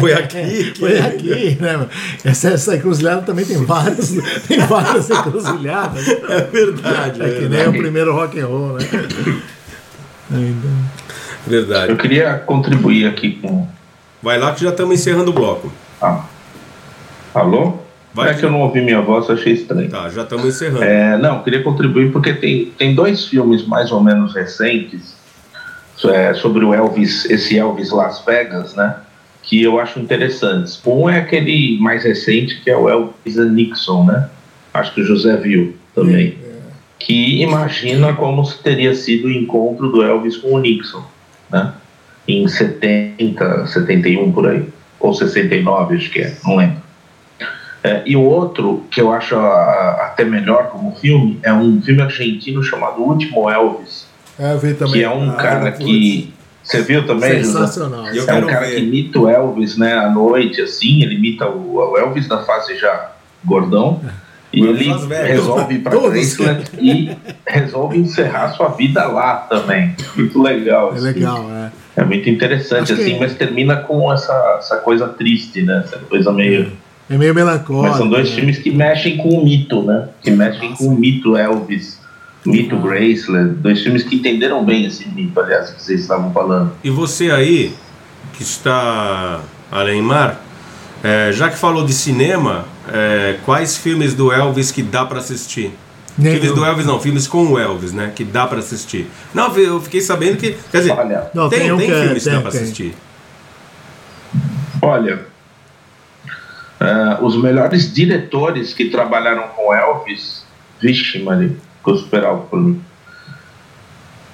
Foi aqui que. Foi aqui, né? Essa, essa encruzilhada também tem várias, tem várias encruzilhadas. É verdade. É que nem verdade. o primeiro rock and roll, né? Ainda. verdade. Eu queria contribuir aqui com. Vai lá que já estamos encerrando o bloco. Ah. Alô? Vai. É que eu não ouvi minha voz, achei estranho. Tá, já estamos encerrando. É, não, queria contribuir porque tem, tem dois filmes mais ou menos recentes é, sobre o Elvis, esse Elvis Las Vegas, né? Que eu acho interessantes. Um é aquele mais recente, que é o Elvis Nixon, né? Acho que o José viu também. Que imagina como teria sido o encontro do Elvis com o Nixon, né? Em 70, 71 por aí. Ou 69, acho que é, não lembro. É, e o outro, que eu acho ah, até melhor como filme, é um filme argentino chamado Último Elvis, É, eu vi também. que é um Ah, cara que. Você viu também? Sensacional. Eu É um cara ver. que imita o Elvis, né, à noite, assim, ele imita o, o Elvis na fase já gordão. E O Elvis ele resolve ir para Todos. Graceland e resolve encerrar sua vida lá também. Muito legal. É assim. legal, é. É muito interessante, Acho que- assim, mas termina com essa, essa coisa triste, né? Essa coisa meio. É meio melancólico. Mas são dois né? filmes que mexem com o mito, né? Que mexem Nossa. com o mito Elvis, mito Ah. Graceland. Dois filmes que entenderam bem esse mito, aliás, que vocês estavam falando. E você aí, que está além mar, é, já que falou de cinema, é, quais filmes do Elvis que dá pra assistir? Nenhum. Filmes do Elvis não, filmes com o Elvis, né? Que dá pra assistir. Não, eu fiquei sabendo que. Quer dizer, Olha, Não, tem, tem um tem é- filmes que dá tem. assistir. olha. Ah, os melhores diretores que trabalharam com Elvis, vixe, Maria, super alto por mim.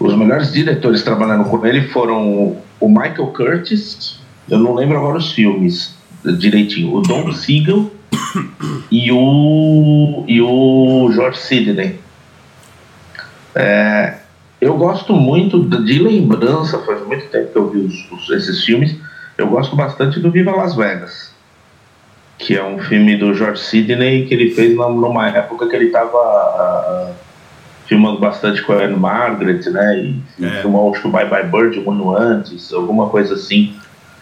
Os melhores diretores trabalharam com ele foram o- Michael Curtis, eu não lembro agora os filmes direitinho, o Don Siegel e o, e o George Sidney. É, eu gosto muito de de lembrança, faz muito tempo que eu vi os- os- esses filmes. Eu gosto bastante do Viva Las Vegas, que é um filme do George Sidney que ele fez numa- época que ele estava filmando bastante com a Anne Margaret, né? E É. filmou acho que o Bye Bye Bird um ano antes, alguma coisa assim.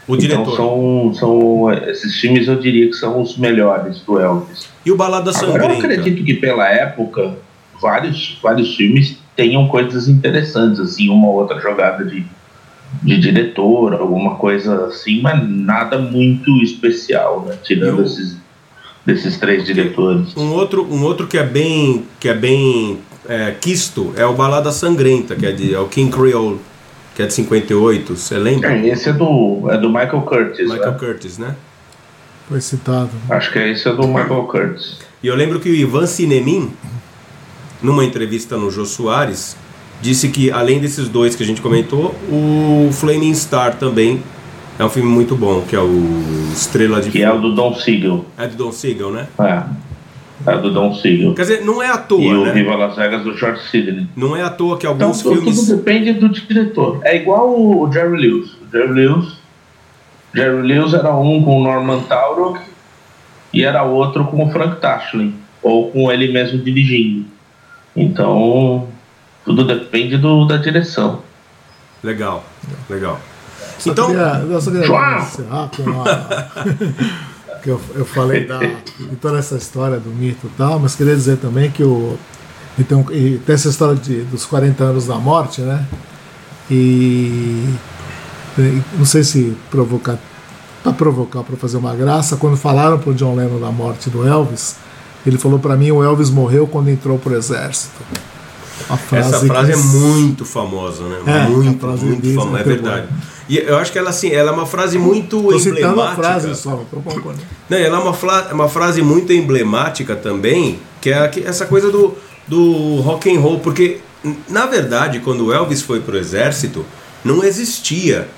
O então diretor. são, são esses filmes eu diria que são os melhores do Elvis. E o Balada Agora eu Sangrenta. acredito que pela época vários, vários filmes tenham coisas interessantes, assim, uma ou outra jogada de, de diretor, alguma coisa assim, mas nada muito especial, né? Tirando esses desses três diretores. Um outro, um outro que é bem, que é bem é, quisto é o Balada Sangrenta, que é, de, é o King Creole, que é de 58. Você lembra? É, Esse é do, é do Michael Curtis, Michael né? Curtis, né? Foi citado. Acho que é esse é do Michael Curtis. E eu lembro que o Ivan Cinemin, numa entrevista no Jô Soares, disse que além desses dois que a gente comentou, o Flaming Star também é um filme muito bom, que é o Estrela de Que é o do Don Siegel. É do Don Siegel, né? É. É do Don Siegel. Quer dizer, não é à E toa, o né? Viva Las Vegas do George Sidney. Não é à toa que Então alguns tudo, filmes. tudo depende do diretor. É igual o, o Jerry Lewis. O Jerry Lewis. Jerry Lewis era um com o Norman Taurog e era outro com o Frank Tashlin, ou com ele mesmo dirigindo. Então, tudo depende do, da direção. Legal, legal. Só Então, queria, eu só queria encerrar com a. que eu, eu falei da, de toda essa história do mito e tal, mas queria dizer também que o. Então, e tem essa história de, dos 40 anos da morte, né? E. não sei se provocar. Para provocar, para fazer uma graça, quando falaram pro John Lennon da morte do Elvis, ele falou para mim: o Elvis morreu quando entrou pro exército. Uma essa frase é muito famosa, né? É, muito, frase muito famosa, é é verdade. E eu acho que ela assim, ela é uma frase muito Tô emblemática. frase só, não ela é uma, fla- uma frase muito emblemática também, que é essa coisa do, do rock and roll, porque na verdade, quando o Elvis foi pro exército, não existia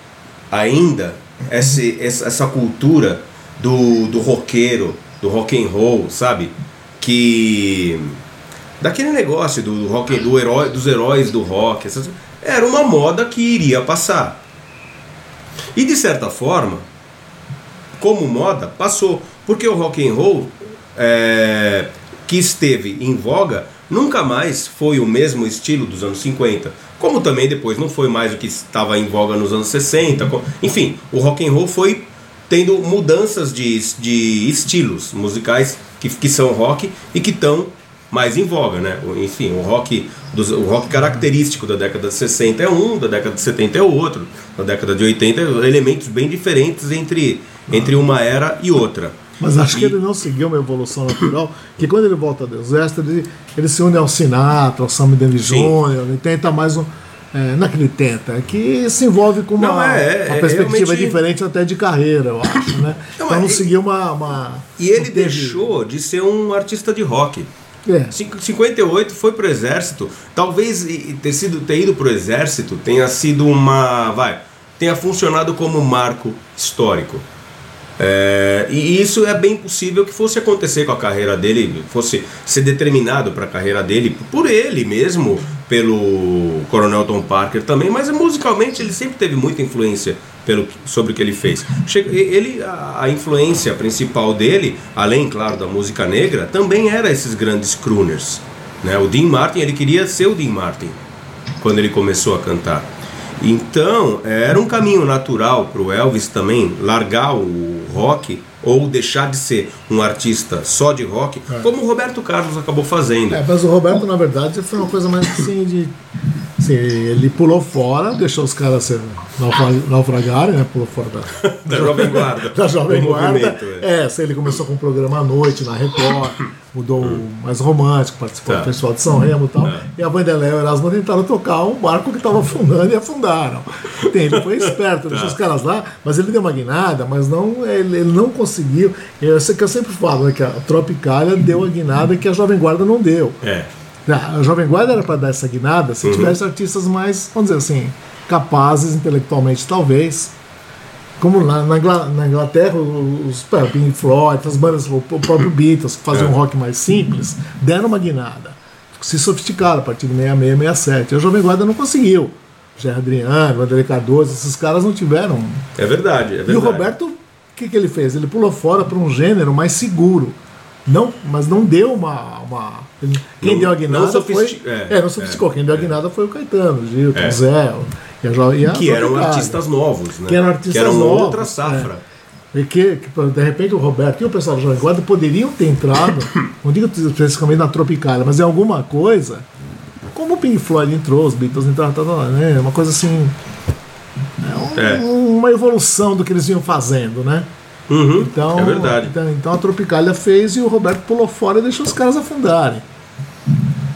ainda essa, essa cultura do, do roqueiro, do rock and roll, sabe? Que daquele negócio do, do rock, do herói, dos heróis do rock, essas- era uma moda que iria passar. E de certa forma, como moda, passou. Porque o rock and roll é, que esteve em voga nunca mais foi o mesmo estilo dos anos 50. Como também depois não foi mais o que estava em voga nos anos 60. co- Enfim, o rock and roll foi tendo mudanças de, de estilos musicais que, que são rock e que estão mais em voga, né? Enfim, o rock, dos, o rock característico da década de 60 é um, da década de 70 é outro, da década de 80 é elementos bem diferentes entre, entre uma era e outra. Mas acho que E- ele não seguiu uma evolução natural, que quando ele volta do exército, ele, ele se une ao Sinatra, ao Sammy Davis. Jr., ele tenta mais um. É, não é que ele tenta, é que se envolve com uma, Não, é, é, uma é perspectiva realmente- diferente até de carreira, eu acho, né? Não, então não e- seguiu uma. uma E ele teve- deixou de ser um artista de rock. É, Cinco- 58 foi pro exército. Talvez ter sido ter ido pro exército tenha sido uma, vai, tenha funcionado como um marco histórico. É, e isso é bem possível que fosse acontecer com a carreira dele, fosse ser determinado para a carreira dele por ele mesmo, pelo Coronel Tom Parker também, mas musicalmente ele sempre teve muita influência pelo, sobre o que ele fez. Ele, a, a influência principal dele, além, claro, da música negra, também era esses grandes crooners. Né? O Dean Martin, ele queria ser o Dean Martin quando ele começou a cantar. Então, era um caminho natural para o Elvis também largar o rock ou deixar de ser um artista só de rock, como o Roberto Carlos acabou fazendo. é, mas o Roberto, na verdade, foi uma coisa mais assim de. Assim, ele pulou fora, deixou os caras se naufra- naufragarem, né? Pulou fora da, Da Jovem Guarda. da Jovem Do Guarda. é. É, se ele começou com um programa à noite na Record, mudou mais romântico, participou Tá. do Festival de São Remo e tal. É. E a Vanderlei e o Erasmo tentaram tocar um barco que estava afundando e afundaram. Tem, ele foi esperto, deixou Tá. os caras lá, mas ele deu uma guinada, mas não, ele, ele não conseguiu. Eu sei que eu sempre falo, né, que a Tropicália deu a guinada que a Jovem Guarda não deu. É. Ah, A Jovem Guarda era para dar essa guinada Uhum. se tivesse artistas mais, vamos dizer assim, capazes intelectualmente, talvez. Como na, na Ingla- na Inglaterra, os Pink Floyd, as bandas, o próprio Beatles, que faziam É. um rock mais simples, deram uma guinada. Se sofisticaram a partir de 66, 67. A Jovem Guarda não conseguiu. Jair Adriano, Vanderlei Cardoso, esses caras não tiveram. É verdade, é verdade. E o Roberto, o que, que ele fez? Ele pulou fora para um gênero mais seguro. Não, mas não deu uma. uma quem Não- deu a não guinada foi. É, é, não sofisticou. é, quem deu a é. guinada foi o Caetano, o Gilton, É. o Zé. E a, jo- e a Que eram artistas novos, né? Que eram artistas que eram novos, outra é. safra. E que, que, de repente o Roberto e o pessoal da Jovem Guarda poderiam ter entrado, não digo especificamente na Tropicália, mas em alguma coisa, como o Pink Floyd entrou, os Beatles entraram, tá, tá, né? uma coisa assim. é um- É. Uma evolução do que eles vinham fazendo, né? Uhum, Então, é verdade. Então, então a Tropicália fez e o Roberto pulou fora e deixou os caras afundarem.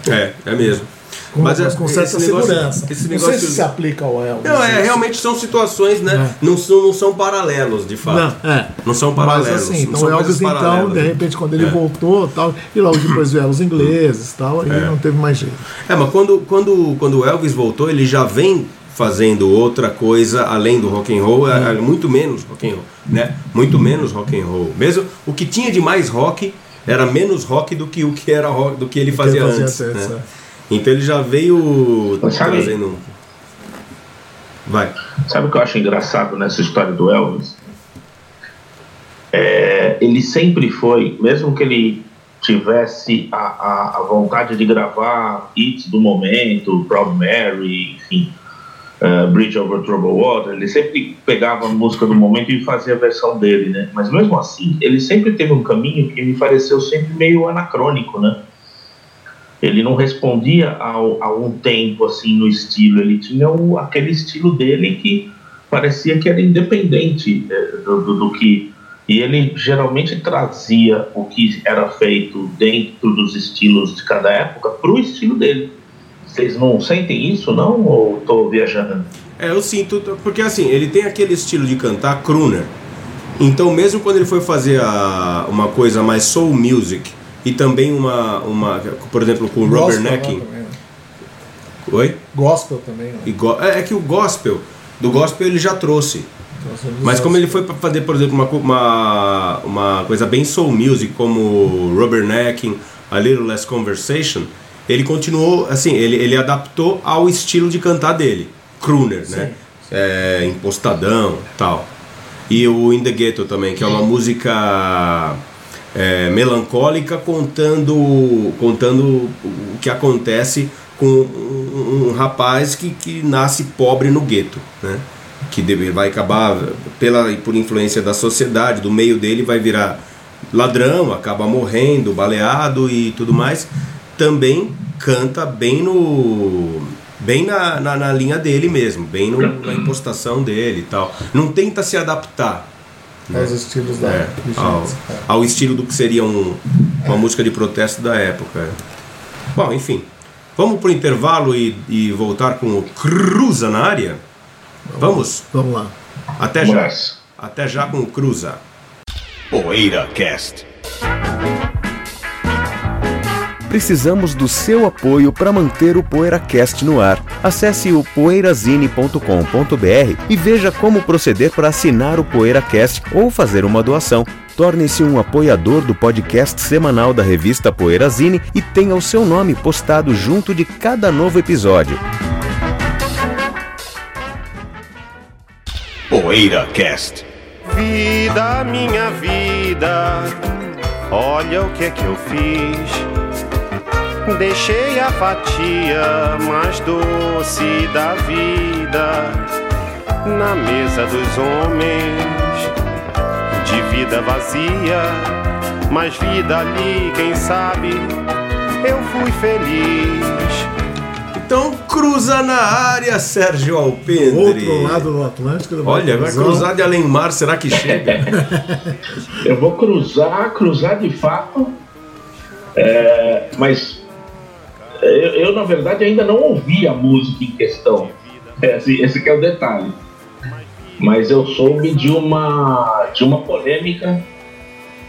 É, é mesmo. Com, Mas é, com certa esse negócio- segurança. esse não negócio- sei se se aplica ao Elvis. Não, é, realmente são situações, né? Não, são, não são paralelos, de fato. Não, é. Não são paralelos. Mas assim, não então o Elvis, então, de repente, quando ele É. voltou tal, e logo depois vieram os ingleses tal, aí não teve mais jeito. É, mas quando, quando, quando o Elvis voltou, ele já vem fazendo outra coisa além do rock and roll, é, é muito menos rock and roll, né? Muito menos rock and roll. Mesmo o que tinha de mais rock era menos rock do que o que era rock, do que ele fazia, fazia antes. antes, né? Então ele já veio Mas sabe- trazendo. um- Vai. Sabe o que eu acho engraçado nessa história do Elvis? É, ele sempre foi, mesmo que ele tivesse a, a, a vontade de gravar hits do momento, Proud Mary, enfim, uh, Bridge Over Troubled Water, ele sempre pegava a música do momento e fazia a versão dele, né? Mas mesmo assim, ele sempre teve um caminho que me pareceu sempre meio anacrônico, né? Ele não respondia ao, a um tempo assim no estilo, ele tinha o, aquele estilo dele que parecia que era independente é, do, do, do que e ele geralmente trazia o que era feito dentro dos estilos de cada época para o estilo dele. Vocês não sentem isso, não? Ou estou viajando? É, eu sinto, porque assim, ele tem aquele estilo de cantar crooner. Então, mesmo quando ele foi fazer a, uma coisa mais soul music e também uma, uma por exemplo, com o Robert Necking. Oi? Gospel também. Né? Go é, é que o gospel, do gospel ele já trouxe. Mas como ele foi para fazer, por exemplo, uma, uma, uma coisa bem soul music, como Robert Necking, A Little Less Conversation, ele continuou, assim, ele, ele adaptou ao estilo de cantar dele, crooner, né? É, impostadão tal. E o In The Ghetto também, que é uma música é, melancólica contando, contando o que acontece com um, um rapaz que, que nasce pobre no gueto, né? que deve, vai acabar pela por influência da sociedade, do meio dele vai virar ladrão, acaba morrendo, baleado e tudo mais, também canta bem no bem na, na, na linha dele mesmo, bem no, na impostação dele e tal. Não tenta se adaptar né? aos estilos da é, ao, ao, estilo do que seria um, uma música de protesto da época. É. Bom, enfim, vamos para o intervalo e, e voltar com o Cruza na área. Vamos? Vamos lá. Até já. Até já com o Cruza. Poeira Cast. Precisamos do seu apoio para manter o PoeiraCast no ar. Acesse o poeirazine.com.br e veja como proceder para assinar o PoeiraCast ou fazer uma doação. Torne-se um apoiador do podcast semanal da revista Poeirazine e tenha o seu nome postado junto de cada novo episódio. Poeira Cast. Vida, minha vida, olha o que é que eu fiz. Deixei a fatia mais doce da vida na mesa dos homens, de vida vazia, mas vida ali, quem sabe, eu fui feliz. Então cruza na área, Sérgio Alpendre. Outro lado do Atlântico. Do Olha, vai cruzar de além mar, será que chega? eu vou cruzar, cruzar de fato, é, mas eu, eu, na verdade ainda não ouvi a música em questão. Esse, esse é o detalhe. Mas eu soube de uma de uma polêmica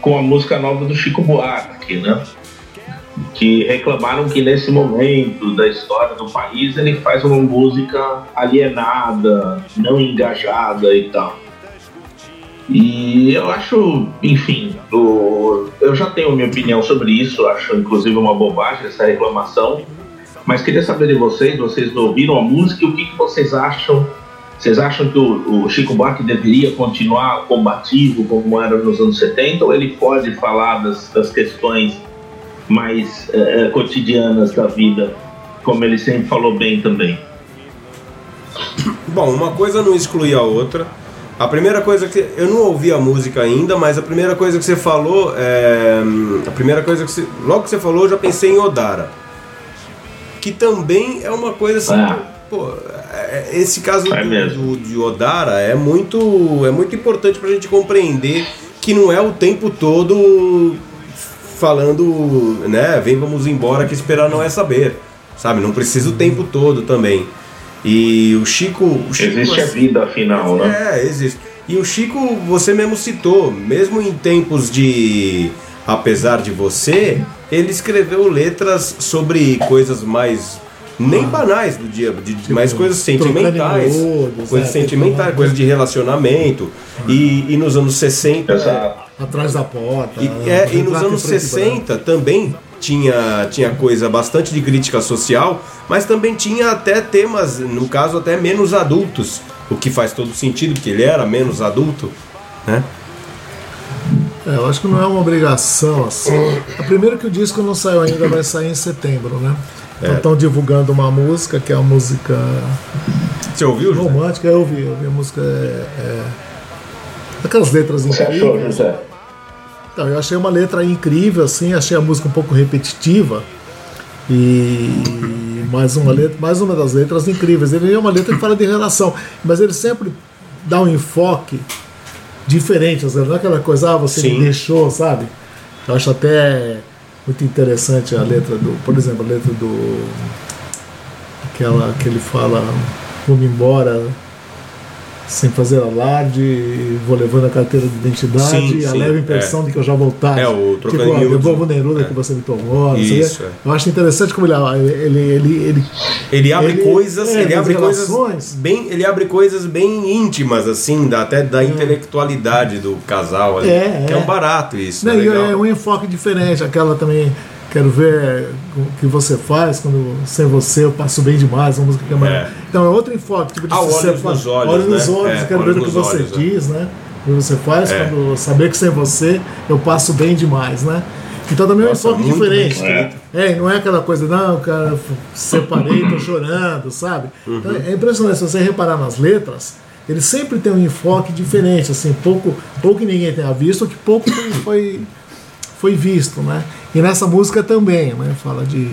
com a música nova do Chico Buarque, né? que reclamaram que nesse momento da história do país ele faz uma música alienada, não engajada e tal. E eu acho, enfim, do, eu já tenho minha opinião sobre isso, acho inclusive uma bobagem essa reclamação, mas queria saber de vocês, vocês ouviram a música o que, que vocês acham? Vocês acham que o, o Chico Buarque deveria continuar combativo como era nos anos 70 ou ele pode falar das, das questões mais é, cotidianas da vida, como ele sempre falou bem também. Bom, uma coisa não exclui a outra. A primeira coisa que eu não ouvi a música ainda, mas a primeira coisa que você falou, é, a primeira coisa que você, logo que você falou, eu já pensei em Odara, que também é uma coisa assim. Ah. Pô, é, esse caso é do, do, de Odara é muito, é muito importante para a gente compreender que não é o tempo todo falando, né, vem vamos embora que esperar não é saber, sabe? Não precisa o tempo todo também. E o Chico, o Chico existe assim, a vida afinal, né? É, existe. E o Chico, você mesmo citou, mesmo em tempos de apesar de você, ele escreveu letras sobre coisas mais nem banais do dia, de, tipo, mais coisas sentimentais, coisas é, sentimentais, coisas de relacionamento. E, e nos anos 60, Exato Atrás da porta. E, é, e nos anos 60 também tinha, tinha coisa bastante de crítica social, mas também tinha até temas, no caso, até menos adultos. O que faz todo sentido, porque ele era menos adulto, né? É, eu acho que não é uma obrigação assim. A primeiro que o disco não saiu ainda, vai sair em setembro, né? Então estão é. divulgando uma música que é a música Você ouviu, José? Romântica, eu ouvi, eu ouvi a música. É, é, aquelas letras Você achou, incríveis. José? Então, eu achei uma letra incrível, assim, achei a música um pouco repetitiva. E mais uma letra, mais uma das letras incríveis. Ele é uma letra que fala de relação, mas ele sempre dá um enfoque diferente, não é aquela coisa, ah, você Sim. me deixou, sabe? Eu acho até muito interessante a letra do, por exemplo, a letra do aquela que ele fala, vou-me embora sem fazer alarde, vou levando a carteira de identidade, Sim, a sim, leve impressão é. de que eu já vou tarde. É, o tipo, ó, devolvo o né? Neruda É. que você me tomou. Isso, é. Eu acho interessante como ele, ele, ele, ele, Ele abre Ele- coisas, é, ele abre coisas relações. bem, ele abre coisas bem íntimas assim, da, até da intelectualidade do casal ali. É, que é é. um barato isso, Não, é é um enfoque diferente. Aquela também, quero ver o que você faz quando sem você eu passo bem demais. Uma música que é mais- É. Então é outro enfoque. Tipo de Ah, olhos faz- nos olhos, olhos nos né? olhos, É, quero ver o que nos você olhos, é. diz, né? O que você faz É. quando saber que sem você eu passo bem demais, né? Então também é um enfoque diferente. É, não é aquela coisa, não, cara, separei, tô chorando, sabe? Uhum. Então, é impressionante, se você reparar nas letras, ele sempre tem um enfoque diferente, assim, pouco, pouco que ninguém tenha visto, ou que pouco foi, foi visto, né? E nessa música também, né? Fala de,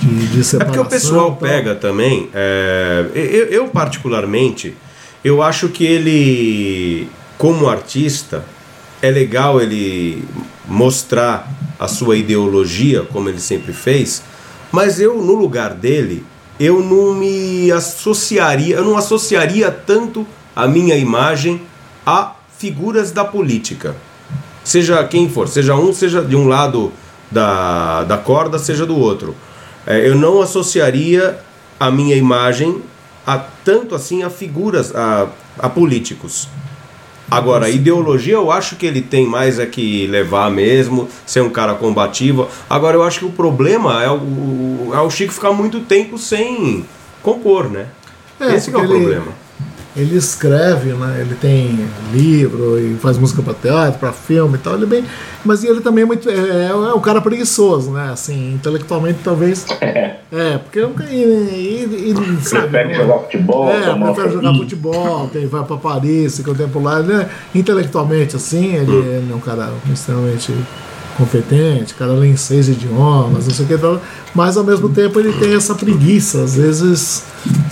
de, de É separação. porque o pessoal tal. pega também. é, eu, eu, particularmente, eu acho que ele, como artista, é legal ele mostrar a sua ideologia, como ele sempre fez, mas eu, no lugar dele, eu não me associaria, eu não associaria tanto a minha imagem a figuras da política. Seja quem for, seja um, seja de um lado da, da corda, seja do outro. É, eu não associaria a minha imagem a tanto assim a figuras, a, a políticos. Agora, a ideologia eu acho que ele tem mais é que levar mesmo, ser um cara combativo. Agora, eu acho que o problema é o, é o Chico ficar muito tempo sem compor, né? É, Esse que é o ele- problema. Ele escreve, né? Ele tem livro e faz música para teatro, para filme e tal. Ele é bem, mas ele também é muito é, é um cara preguiçoso, né? Assim, intelectualmente talvez É, é, porque é e, e, e, sabe, prefere não- jogar futebol, É, prefere jogar futebol, tem, vai para Paris, fica o tempo lá. Ele é, intelectualmente, assim, ele, ele é um cara extremamente competente, cara lê em seis idiomas, não sei o que, tal, mas ao mesmo tempo ele tem essa preguiça, às vezes,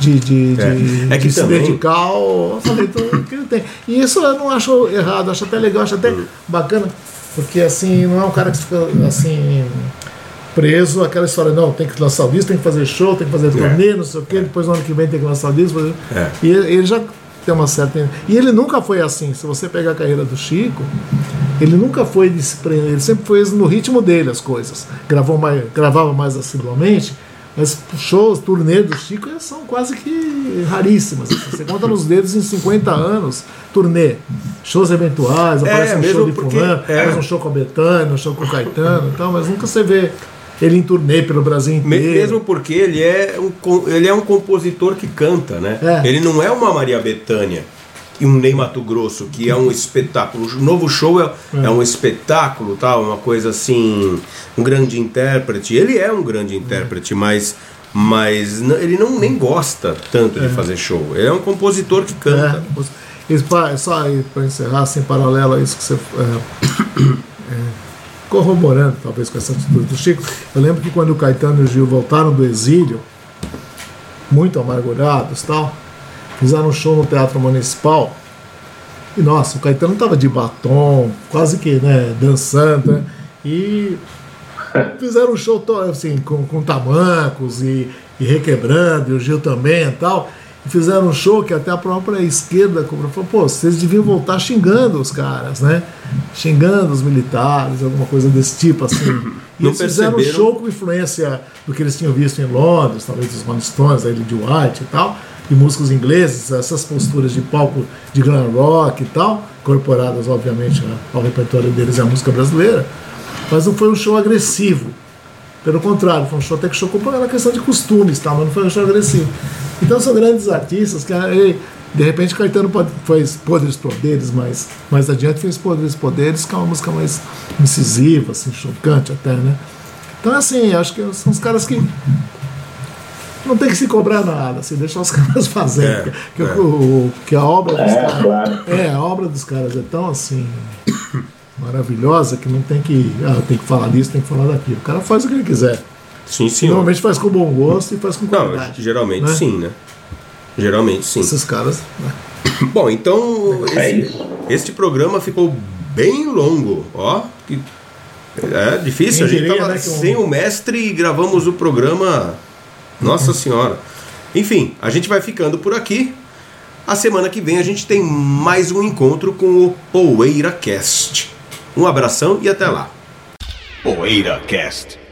de, de, de, É. É que de se também- dedicar ao talento que ele tem. E isso eu não acho errado, acho até legal, acho até bacana, porque assim, não é um cara que fica assim preso àquela história, não, tem que lançar o disco, tem que fazer show, tem que fazer turnê, não sei o quê, depois no ano que vem tem que lançar o disco. É. E ele já tem uma certa. E ele nunca foi assim. Se você pegar a carreira do Chico, ele nunca foi prender, ele sempre foi no ritmo dele as coisas. Gravou mais, gravava mais assiduamente, mas shows, turnê do Chico são quase que raríssimas. assim. Você conta nos dedos em 50 anos, turnê. Shows eventuais, aparece um mesmo show de porque- fulano, é. faz um show com a Betânia, um show com o Caetano e tal, mas nunca você vê ele em turnê pelo Brasil inteiro. Mesmo porque ele é, um, ele é um compositor que canta, né? É. Ele não é uma Maria Bethânia e um Ney Mato Grosso, que é um espetáculo. O novo show é, é um espetáculo, tal, uma coisa assim, um grande intérprete. Ele é um grande intérprete, mas, mas n- ele não nem gosta tanto de fazer show. Ele é um compositor que canta. É, pra- só para encerrar, assim, paralelo a isso que você. corroborando, talvez, com essa atitude do Chico, eu lembro que quando o Caetano e o Gil voltaram do exílio, muito amargurados tal, fizeram um show no Teatro Municipal. E nossa, o Caetano estava de batom, quase que né, dançando, né, e fizeram um show assim, com, com tamancos e, e requebrando, e o Gil também e tal. E fizeram um show que até a própria esquerda cobrou. Falou, pô, vocês deviam voltar xingando os caras, né? Xingando os militares, alguma coisa desse tipo, assim. E eles fizeram um perceberam? show com influência do que eles tinham visto em Londres, talvez dos Rolling Stones, aí de White e tal, e músicos ingleses, essas posturas de palco de glam rock e tal, incorporadas, obviamente, ao repertório deles e à música brasileira. Mas não foi um show agressivo. Pelo contrário, foi um show até que chocou por uma questão de costumes, tá? mas não foi um show agressivo. Então são grandes artistas que, aí, de repente, Caetano pode, fez Podres Poderes, mas mais adiante fez Podres Poderes, que é uma música mais incisiva, assim, chocante até, né? Então, assim, acho que são os caras que não tem que se cobrar nada, assim, deixar os caras fazerem. É, que, é. o- que a obra dos É, caras. claro. É, a obra dos caras é tão assim. Maravilhosa que não tem que. Ah, tem que falar disso, tem que falar daquilo. O cara faz o que ele quiser. Sim, sim. Normalmente faz com bom gosto e faz com Não, qualidade. geralmente né? sim, né? Geralmente sim. Esses caras. né? Bom, então É esse- isso. este programa ficou bem longo, ó. que- É difícil, Quem a gente diria, tava né, um- sem o mestre e gravamos o programa. Nossa Senhora. Enfim, a gente vai ficando por aqui. A semana que vem a gente tem mais um encontro com o Poeira Cast. Um abração e até lá. Poeira Cast.